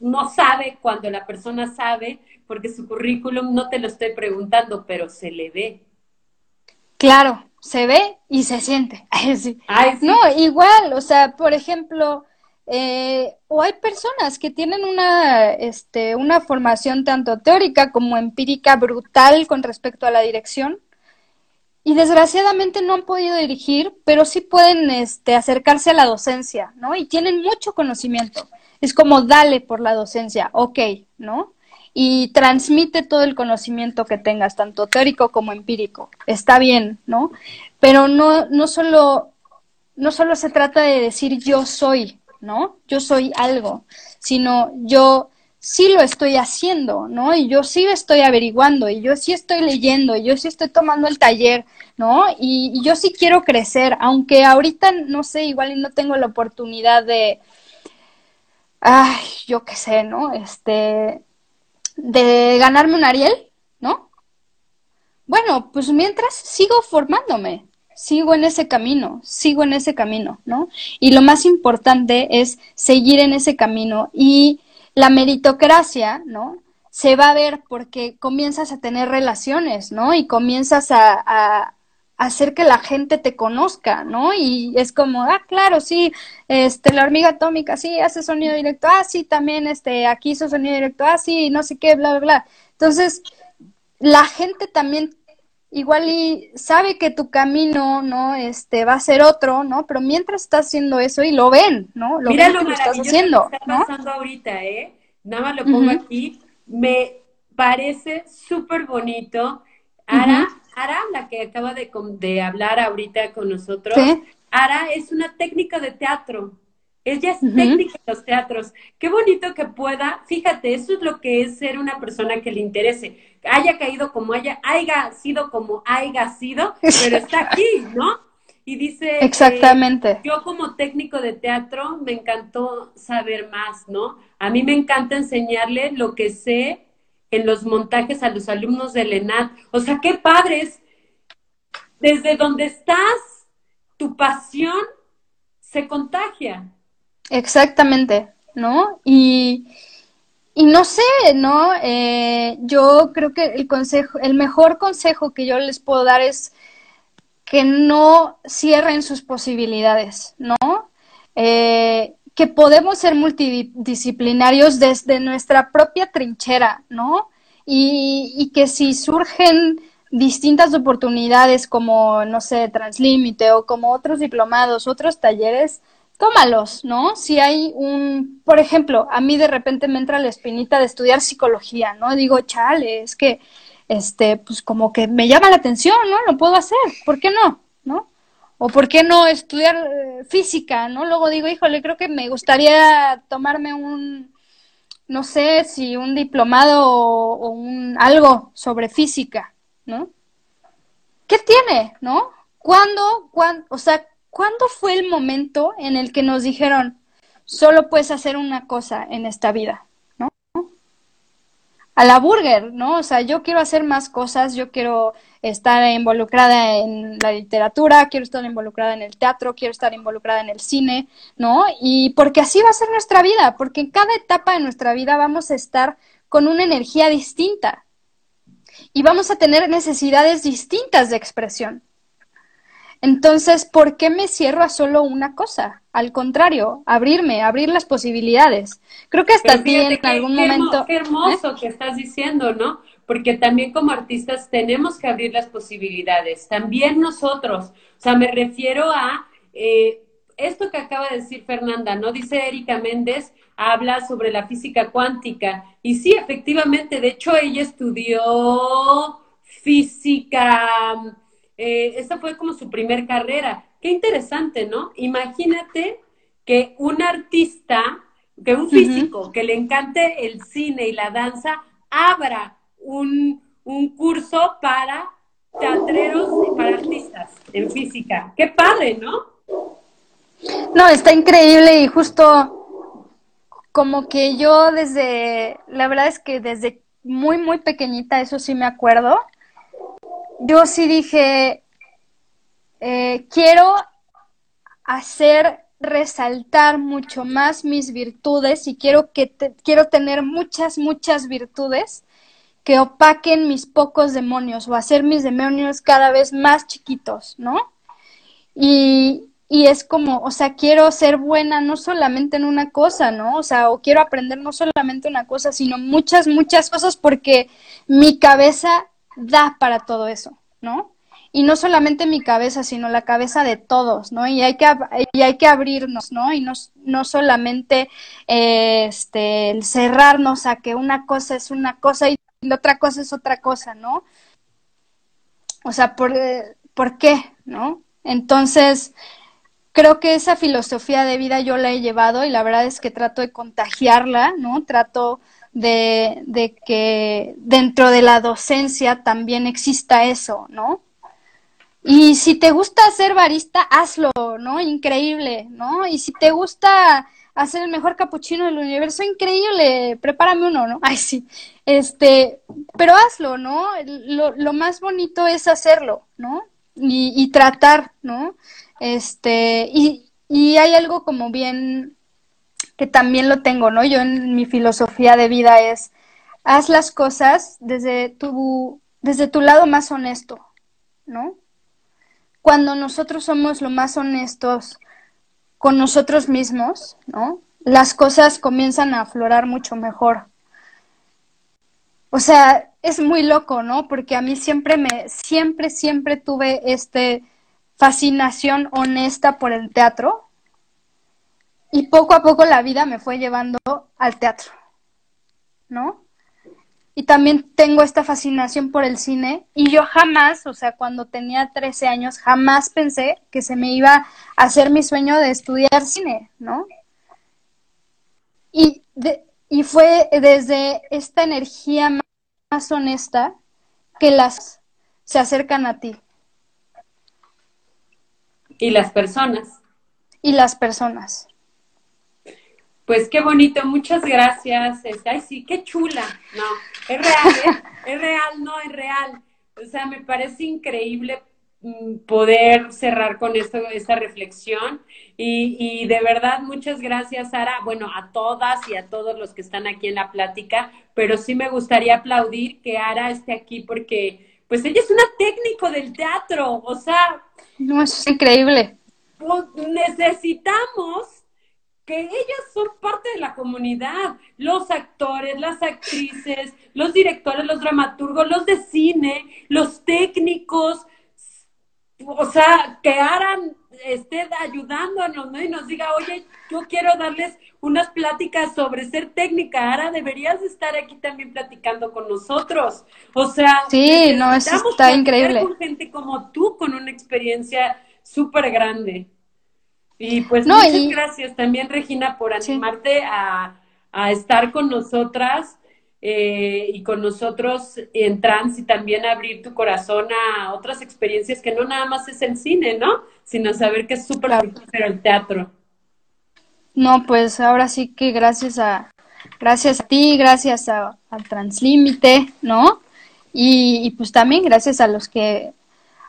no sabe cuando la persona sabe, porque su currículum no te lo estoy preguntando, pero se le ve. Claro, se ve y se siente. Ay, sí. Ay, sí. No, igual, o sea, por ejemplo, eh, o hay personas que tienen una, este, una formación tanto teórica como empírica brutal con respecto a la dirección y desgraciadamente no han podido dirigir, pero sí pueden, este, acercarse a la docencia, ¿no? Y tienen mucho conocimiento. Es como dale por la docencia, ok, ¿no? Y transmite todo el conocimiento que tengas, tanto teórico como empírico. Está bien, ¿no? Pero no, no solo no solo se trata de decir yo soy, ¿no? Yo soy algo, sino yo sí lo estoy haciendo, ¿no? Y yo sí estoy averiguando, y yo sí estoy leyendo, y yo sí estoy tomando el taller, ¿no? Y, y yo sí quiero crecer, aunque ahorita, no sé, igual y no tengo la oportunidad de, ay, yo qué sé, ¿no? Este, de ganarme un Ariel, ¿no? Bueno, pues mientras sigo formándome, sigo en ese camino, sigo en ese camino, ¿no? Y lo más importante es seguir en ese camino y la meritocracia, ¿no? Se va a ver porque comienzas a tener relaciones, ¿no? Y comienzas a, a hacer que la gente te conozca, ¿no? Y es como, ah, claro, sí, este, la hormiga atómica, sí, hace sonido directo, ah, sí, también, este, aquí hizo sonido directo, ah, sí, no sé qué, bla, bla, bla. Entonces, la gente también igual y sabe que tu camino, ¿no? Este, va a ser otro, ¿no? Pero mientras estás haciendo eso y lo ven, ¿no? Lo Mira ven lo que estás haciendo, que está ¿no? pasando ahorita, ¿eh? Nada más lo pongo aquí. Me parece súper bonito. Ara, Ara, la que acaba de, de hablar ahorita con nosotros, Sí. Ara es una técnica de teatro. Ella es técnica de los teatros. Qué bonito que pueda, fíjate, eso es lo que es ser una persona que le interese. Haya caído como haya, haya sido como haya sido, pero está aquí, ¿no? Y dice, eh, Exactamente. yo como técnico de teatro me encantó saber más, ¿no? A mí me encanta enseñarle lo que sé en los montajes a los alumnos del ENAT. O sea, qué padres. Desde donde estás, tu pasión se contagia. Exactamente, ¿no? Y, y no sé, ¿no? Eh, yo creo que el consejo, el mejor consejo que yo les puedo dar es que no cierren sus posibilidades, ¿no? Eh, que podemos ser multidisciplinarios desde nuestra propia trinchera, ¿no? Y, y que si surgen distintas oportunidades como, no sé, Translímite o como otros diplomados, otros talleres, tómalos, ¿no? Si hay un, por ejemplo, a mí de repente me entra la espinita de estudiar psicología, ¿no? Digo, chale, es que, este, pues como que me llama la atención, ¿no? Lo puedo hacer, ¿por qué no? O por qué no estudiar eh, física, ¿no? Luego digo, híjole, creo que me gustaría tomarme un, no sé, si un diplomado o, un algo sobre física, ¿no? ¿Qué tiene, no? ¿Cuándo, cuán- o sea, ¿cuándo fue el momento en el que nos dijeron, solo puedes hacer una cosa en esta vida, ¿no? A la burger, ¿no? O sea, yo quiero hacer más cosas, yo quiero estar involucrada en la literatura, quiero estar involucrada en el teatro, quiero estar involucrada en el cine, ¿no? Y porque así va a ser nuestra vida, porque en cada etapa de nuestra vida vamos a estar con una energía distinta y vamos a tener necesidades distintas de expresión. Entonces, ¿por qué me cierro a solo una cosa? Al contrario, abrirme, abrir las posibilidades. Creo que hasta ti en algún qué hermo- momento... Qué ¿eh? hermoso que estás diciendo, ¿no? Porque también como artistas tenemos que abrir las posibilidades. También nosotros. O sea, me refiero a eh, esto que acaba de decir Fernanda, ¿no? Dice Erika Méndez, habla sobre la física cuántica. Y sí, efectivamente, de hecho ella estudió física, eh, esa fue como su primer carrera. Qué interesante, ¿no? Imagínate que un artista, que un físico que le encante el cine y la danza, abra un, un curso para teatreros, para artistas en física. Qué padre, ¿no? No, está increíble y justo como que yo desde, la verdad es que desde muy, muy pequeñita, eso sí me acuerdo, yo sí dije, eh, quiero hacer resaltar mucho más mis virtudes y quiero que te- quiero tener muchas, muchas virtudes que opaquen mis pocos demonios o hacer mis demonios cada vez más chiquitos, ¿no? Y, y es como, o sea, quiero ser buena no solamente en una cosa, ¿no? O sea, o quiero aprender no solamente una cosa, sino muchas, muchas cosas porque mi cabeza da para todo eso, ¿no? Y no solamente mi cabeza, sino la cabeza de todos, ¿no? Y hay que, y hay que abrirnos, ¿no? Y no, no solamente eh, este, cerrarnos a que una cosa es una cosa y la otra cosa es otra cosa, ¿no? O sea, ¿por, eh, ¿por qué? ¿No? Entonces, creo que esa filosofía de vida yo la he llevado y la verdad es que trato de contagiarla, ¿no? Trato de, de que dentro de la docencia también exista eso, ¿no? Y si te gusta ser barista, hazlo, ¿no? Increíble, ¿no? Y si te gusta hacer el mejor capuchino del universo, increíble, prepárame uno, ¿no? Ay, sí. Este, pero hazlo, ¿no? Lo, lo más bonito es hacerlo, ¿no? Y, y tratar, ¿no? Este, y, y hay algo como bien que también lo tengo, ¿no? Yo en mi filosofía de vida es haz las cosas desde tu desde tu lado más honesto, ¿no? Cuando nosotros somos lo más honestos con nosotros mismos, ¿no? Las cosas comienzan a aflorar mucho mejor. O sea, es muy loco, ¿no? Porque a mí siempre me, siempre, siempre tuve este fascinación honesta por el teatro y poco a poco la vida me fue llevando al teatro, ¿no? Y también tengo esta fascinación por el cine y yo jamás, o sea, cuando tenía 13 años, jamás pensé que se me iba a hacer mi sueño de estudiar cine, ¿no? Y, de, y fue desde esta energía más, más honesta que las se acercan a ti. Y las personas. Y las personas. Pues qué bonito, muchas gracias. Este, ay, sí, qué chula. No, es real, ¿eh? es real, no, es real. O sea, me parece increíble mm, poder cerrar con esto, esta reflexión. Y, y, de verdad, muchas gracias, Sara. Bueno, a todas y a todos los que están aquí en la plática, pero sí me gustaría aplaudir que Ara esté aquí porque, pues, ella es una técnico del teatro. O sea. No, es increíble. Pues, necesitamos que ellas son parte de la comunidad, los actores, las actrices, los directores, los dramaturgos, los de cine, los técnicos, o sea, que Aran esté ayudándonos, ¿no? Y nos diga, oye, yo quiero darles unas pláticas sobre ser técnica, Ara, deberías estar aquí también platicando con nosotros. O sea, sí, no, eso está increíble. Con gente como tú, con una experiencia súper grande. Y pues no, muchas y... gracias también, Regina, por animarte sí. a, a, estar con nosotras eh, y con nosotros en trans y también abrir tu corazón a otras experiencias que no nada más es el cine, ¿no? Sino saber que es súper claro. el teatro. No, pues ahora sí que gracias a gracias a ti, gracias a, al Translímite, ¿no? Y, y pues también gracias a los que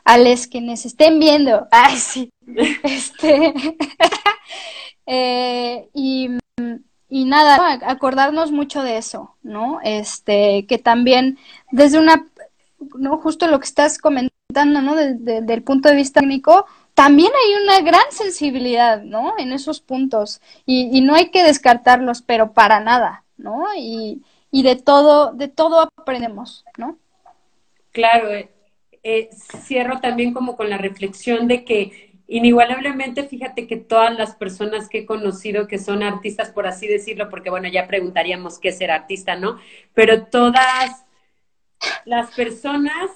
a los que nos estén viendo. Ay, sí. Este, eh, y, y, nada, acordarnos mucho de eso, ¿no? Este, que también desde una, no, justo lo que estás comentando, ¿no? Desde de, el punto de vista técnico, también hay una gran sensibilidad, ¿no? En esos puntos. Y, y no hay que descartarlos, pero para nada, ¿no? Y, y de todo, de todo aprendemos, ¿no? Claro, eh, cierro también como con la reflexión de que inigualablemente, fíjate que todas las personas que he conocido que son artistas, por así decirlo, porque bueno, ya preguntaríamos qué es ser artista, ¿no? Pero todas las personas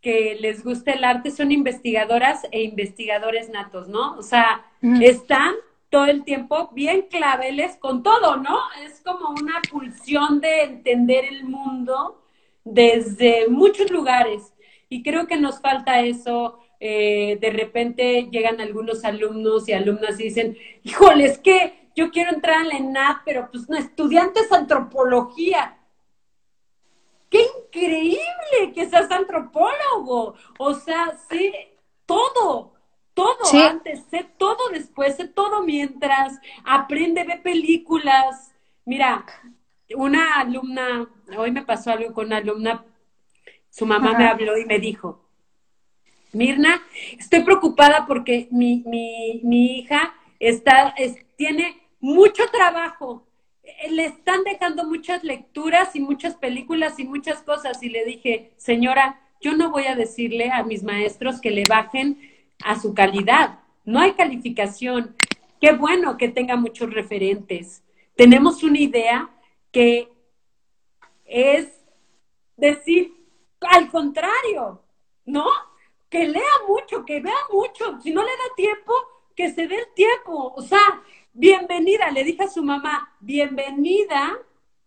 que les gusta el arte son investigadoras e investigadores natos, ¿no? O sea, mm. están todo el tiempo bien claveles con todo, ¿no? Es como una pulsión de entender el mundo desde muchos lugares. Y creo que nos falta eso. Eh, de repente llegan algunos alumnos y alumnas y dicen, híjole, es que yo quiero entrar en la ENAD, pero pues no, estudiantes antropología. ¡Qué increíble que seas antropólogo! O sea, sé todo, todo sí. antes, sé todo después, sé todo mientras, aprende, ve películas. Mira, una alumna, hoy me pasó algo con una alumna su mamá Ajá. me habló y me dijo, Mirna, estoy preocupada porque mi, mi, mi hija está, es, tiene mucho trabajo. Le están dejando muchas lecturas y muchas películas y muchas cosas. Y le dije, señora, yo no voy a decirle a mis maestros que le bajen a su calidad. No hay calificación. Qué bueno que tenga muchos referentes. Tenemos una idea que es decir, al contrario, ¿no? Que lea mucho, que vea mucho. Si no le da tiempo, que se dé el tiempo. O sea, bienvenida, le dije a su mamá, bienvenida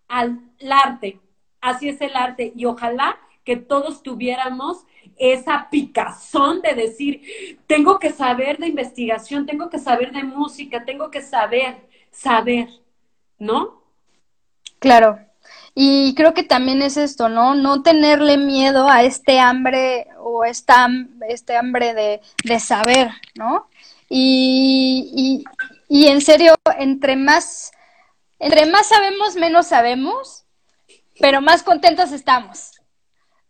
al arte. Así es el arte. Y ojalá que todos tuviéramos esa picazón de decir, tengo que saber de investigación, tengo que saber de música, tengo que saber, saber, ¿no? Claro. Y creo que también es esto, ¿no? No tenerle miedo a este hambre o esta, este hambre de, de saber, ¿no? Y, y, y, en serio, entre más, entre más sabemos, menos sabemos, pero más contentos estamos.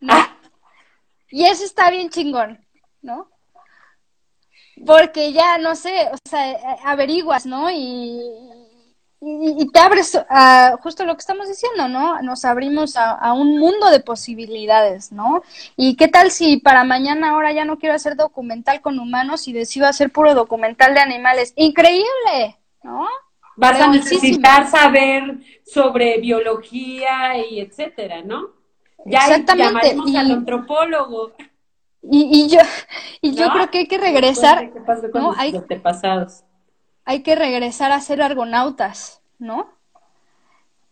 ¿no? Ah. Y eso está bien chingón, ¿no? Porque ya, no sé, o sea, averiguas, ¿no? Y, y, y te abres a justo lo que estamos diciendo, ¿no? Nos abrimos a, a, un mundo de posibilidades, ¿no? Y qué tal si para mañana ahora ya no quiero hacer documental con humanos y decido hacer puro documental de animales. Increíble, ¿no? Vas a necesitar saber sobre biología y etcétera, ¿no? Ya Exactamente. llamaremos y, al antropólogo. Y, y yo, y yo creo que hay que regresar. ¿Qué pasó con ¿no? los hay, antepasados? Hay que regresar a ser argonautas, ¿no?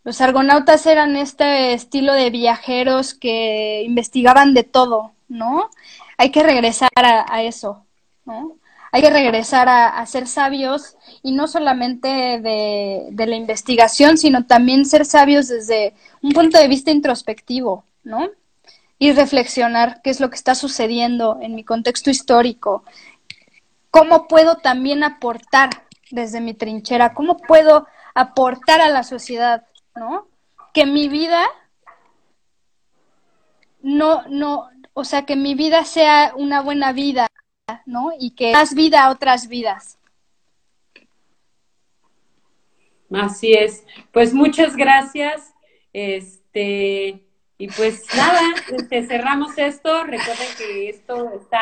Los argonautas eran este estilo de viajeros que investigaban de todo, ¿no? Hay que regresar a, eso, ¿no? Hay que regresar a, a, ser sabios y no solamente de, de la investigación, sino también ser sabios desde un punto de vista introspectivo, ¿no? Y reflexionar qué es lo que está sucediendo en mi contexto histórico. ¿Cómo puedo también aportar desde mi trinchera? ¿Cómo puedo aportar a la sociedad, ¿no? Que mi vida no, no, o sea, que mi vida sea una buena vida, ¿no? Y que das vida a otras vidas. Así es. Pues muchas gracias. Este, y pues nada, este, cerramos esto. Recuerden que esto está,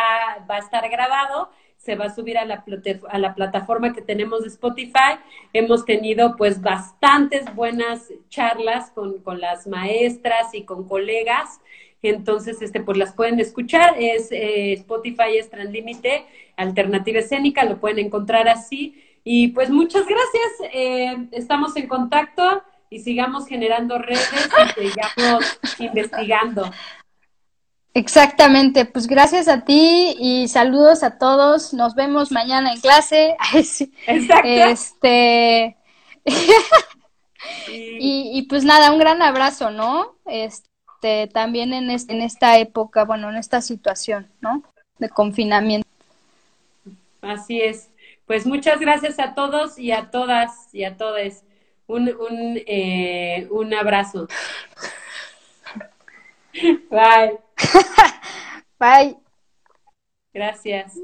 va a estar grabado, se va a subir a la, a la plataforma que tenemos de Spotify. Hemos tenido pues bastantes buenas charlas con, con las maestras y con colegas. Entonces, este, pues las pueden escuchar. Es eh, Spotify es Translímite, Alternativa Escénica, lo pueden encontrar así. Y pues muchas gracias. Eh, estamos en contacto y sigamos generando redes y sigamos investigando. Exactamente, pues gracias a ti y saludos a todos. Nos vemos mañana en clase. Exacto. Este y, y, pues nada, un gran abrazo, ¿no? Este también en, este, en esta época, bueno, en esta situación, ¿no? De confinamiento. Así es. Pues muchas gracias a todos y a todas y a todos. Un, un, eh, un abrazo. Bye. Bye. Gracias.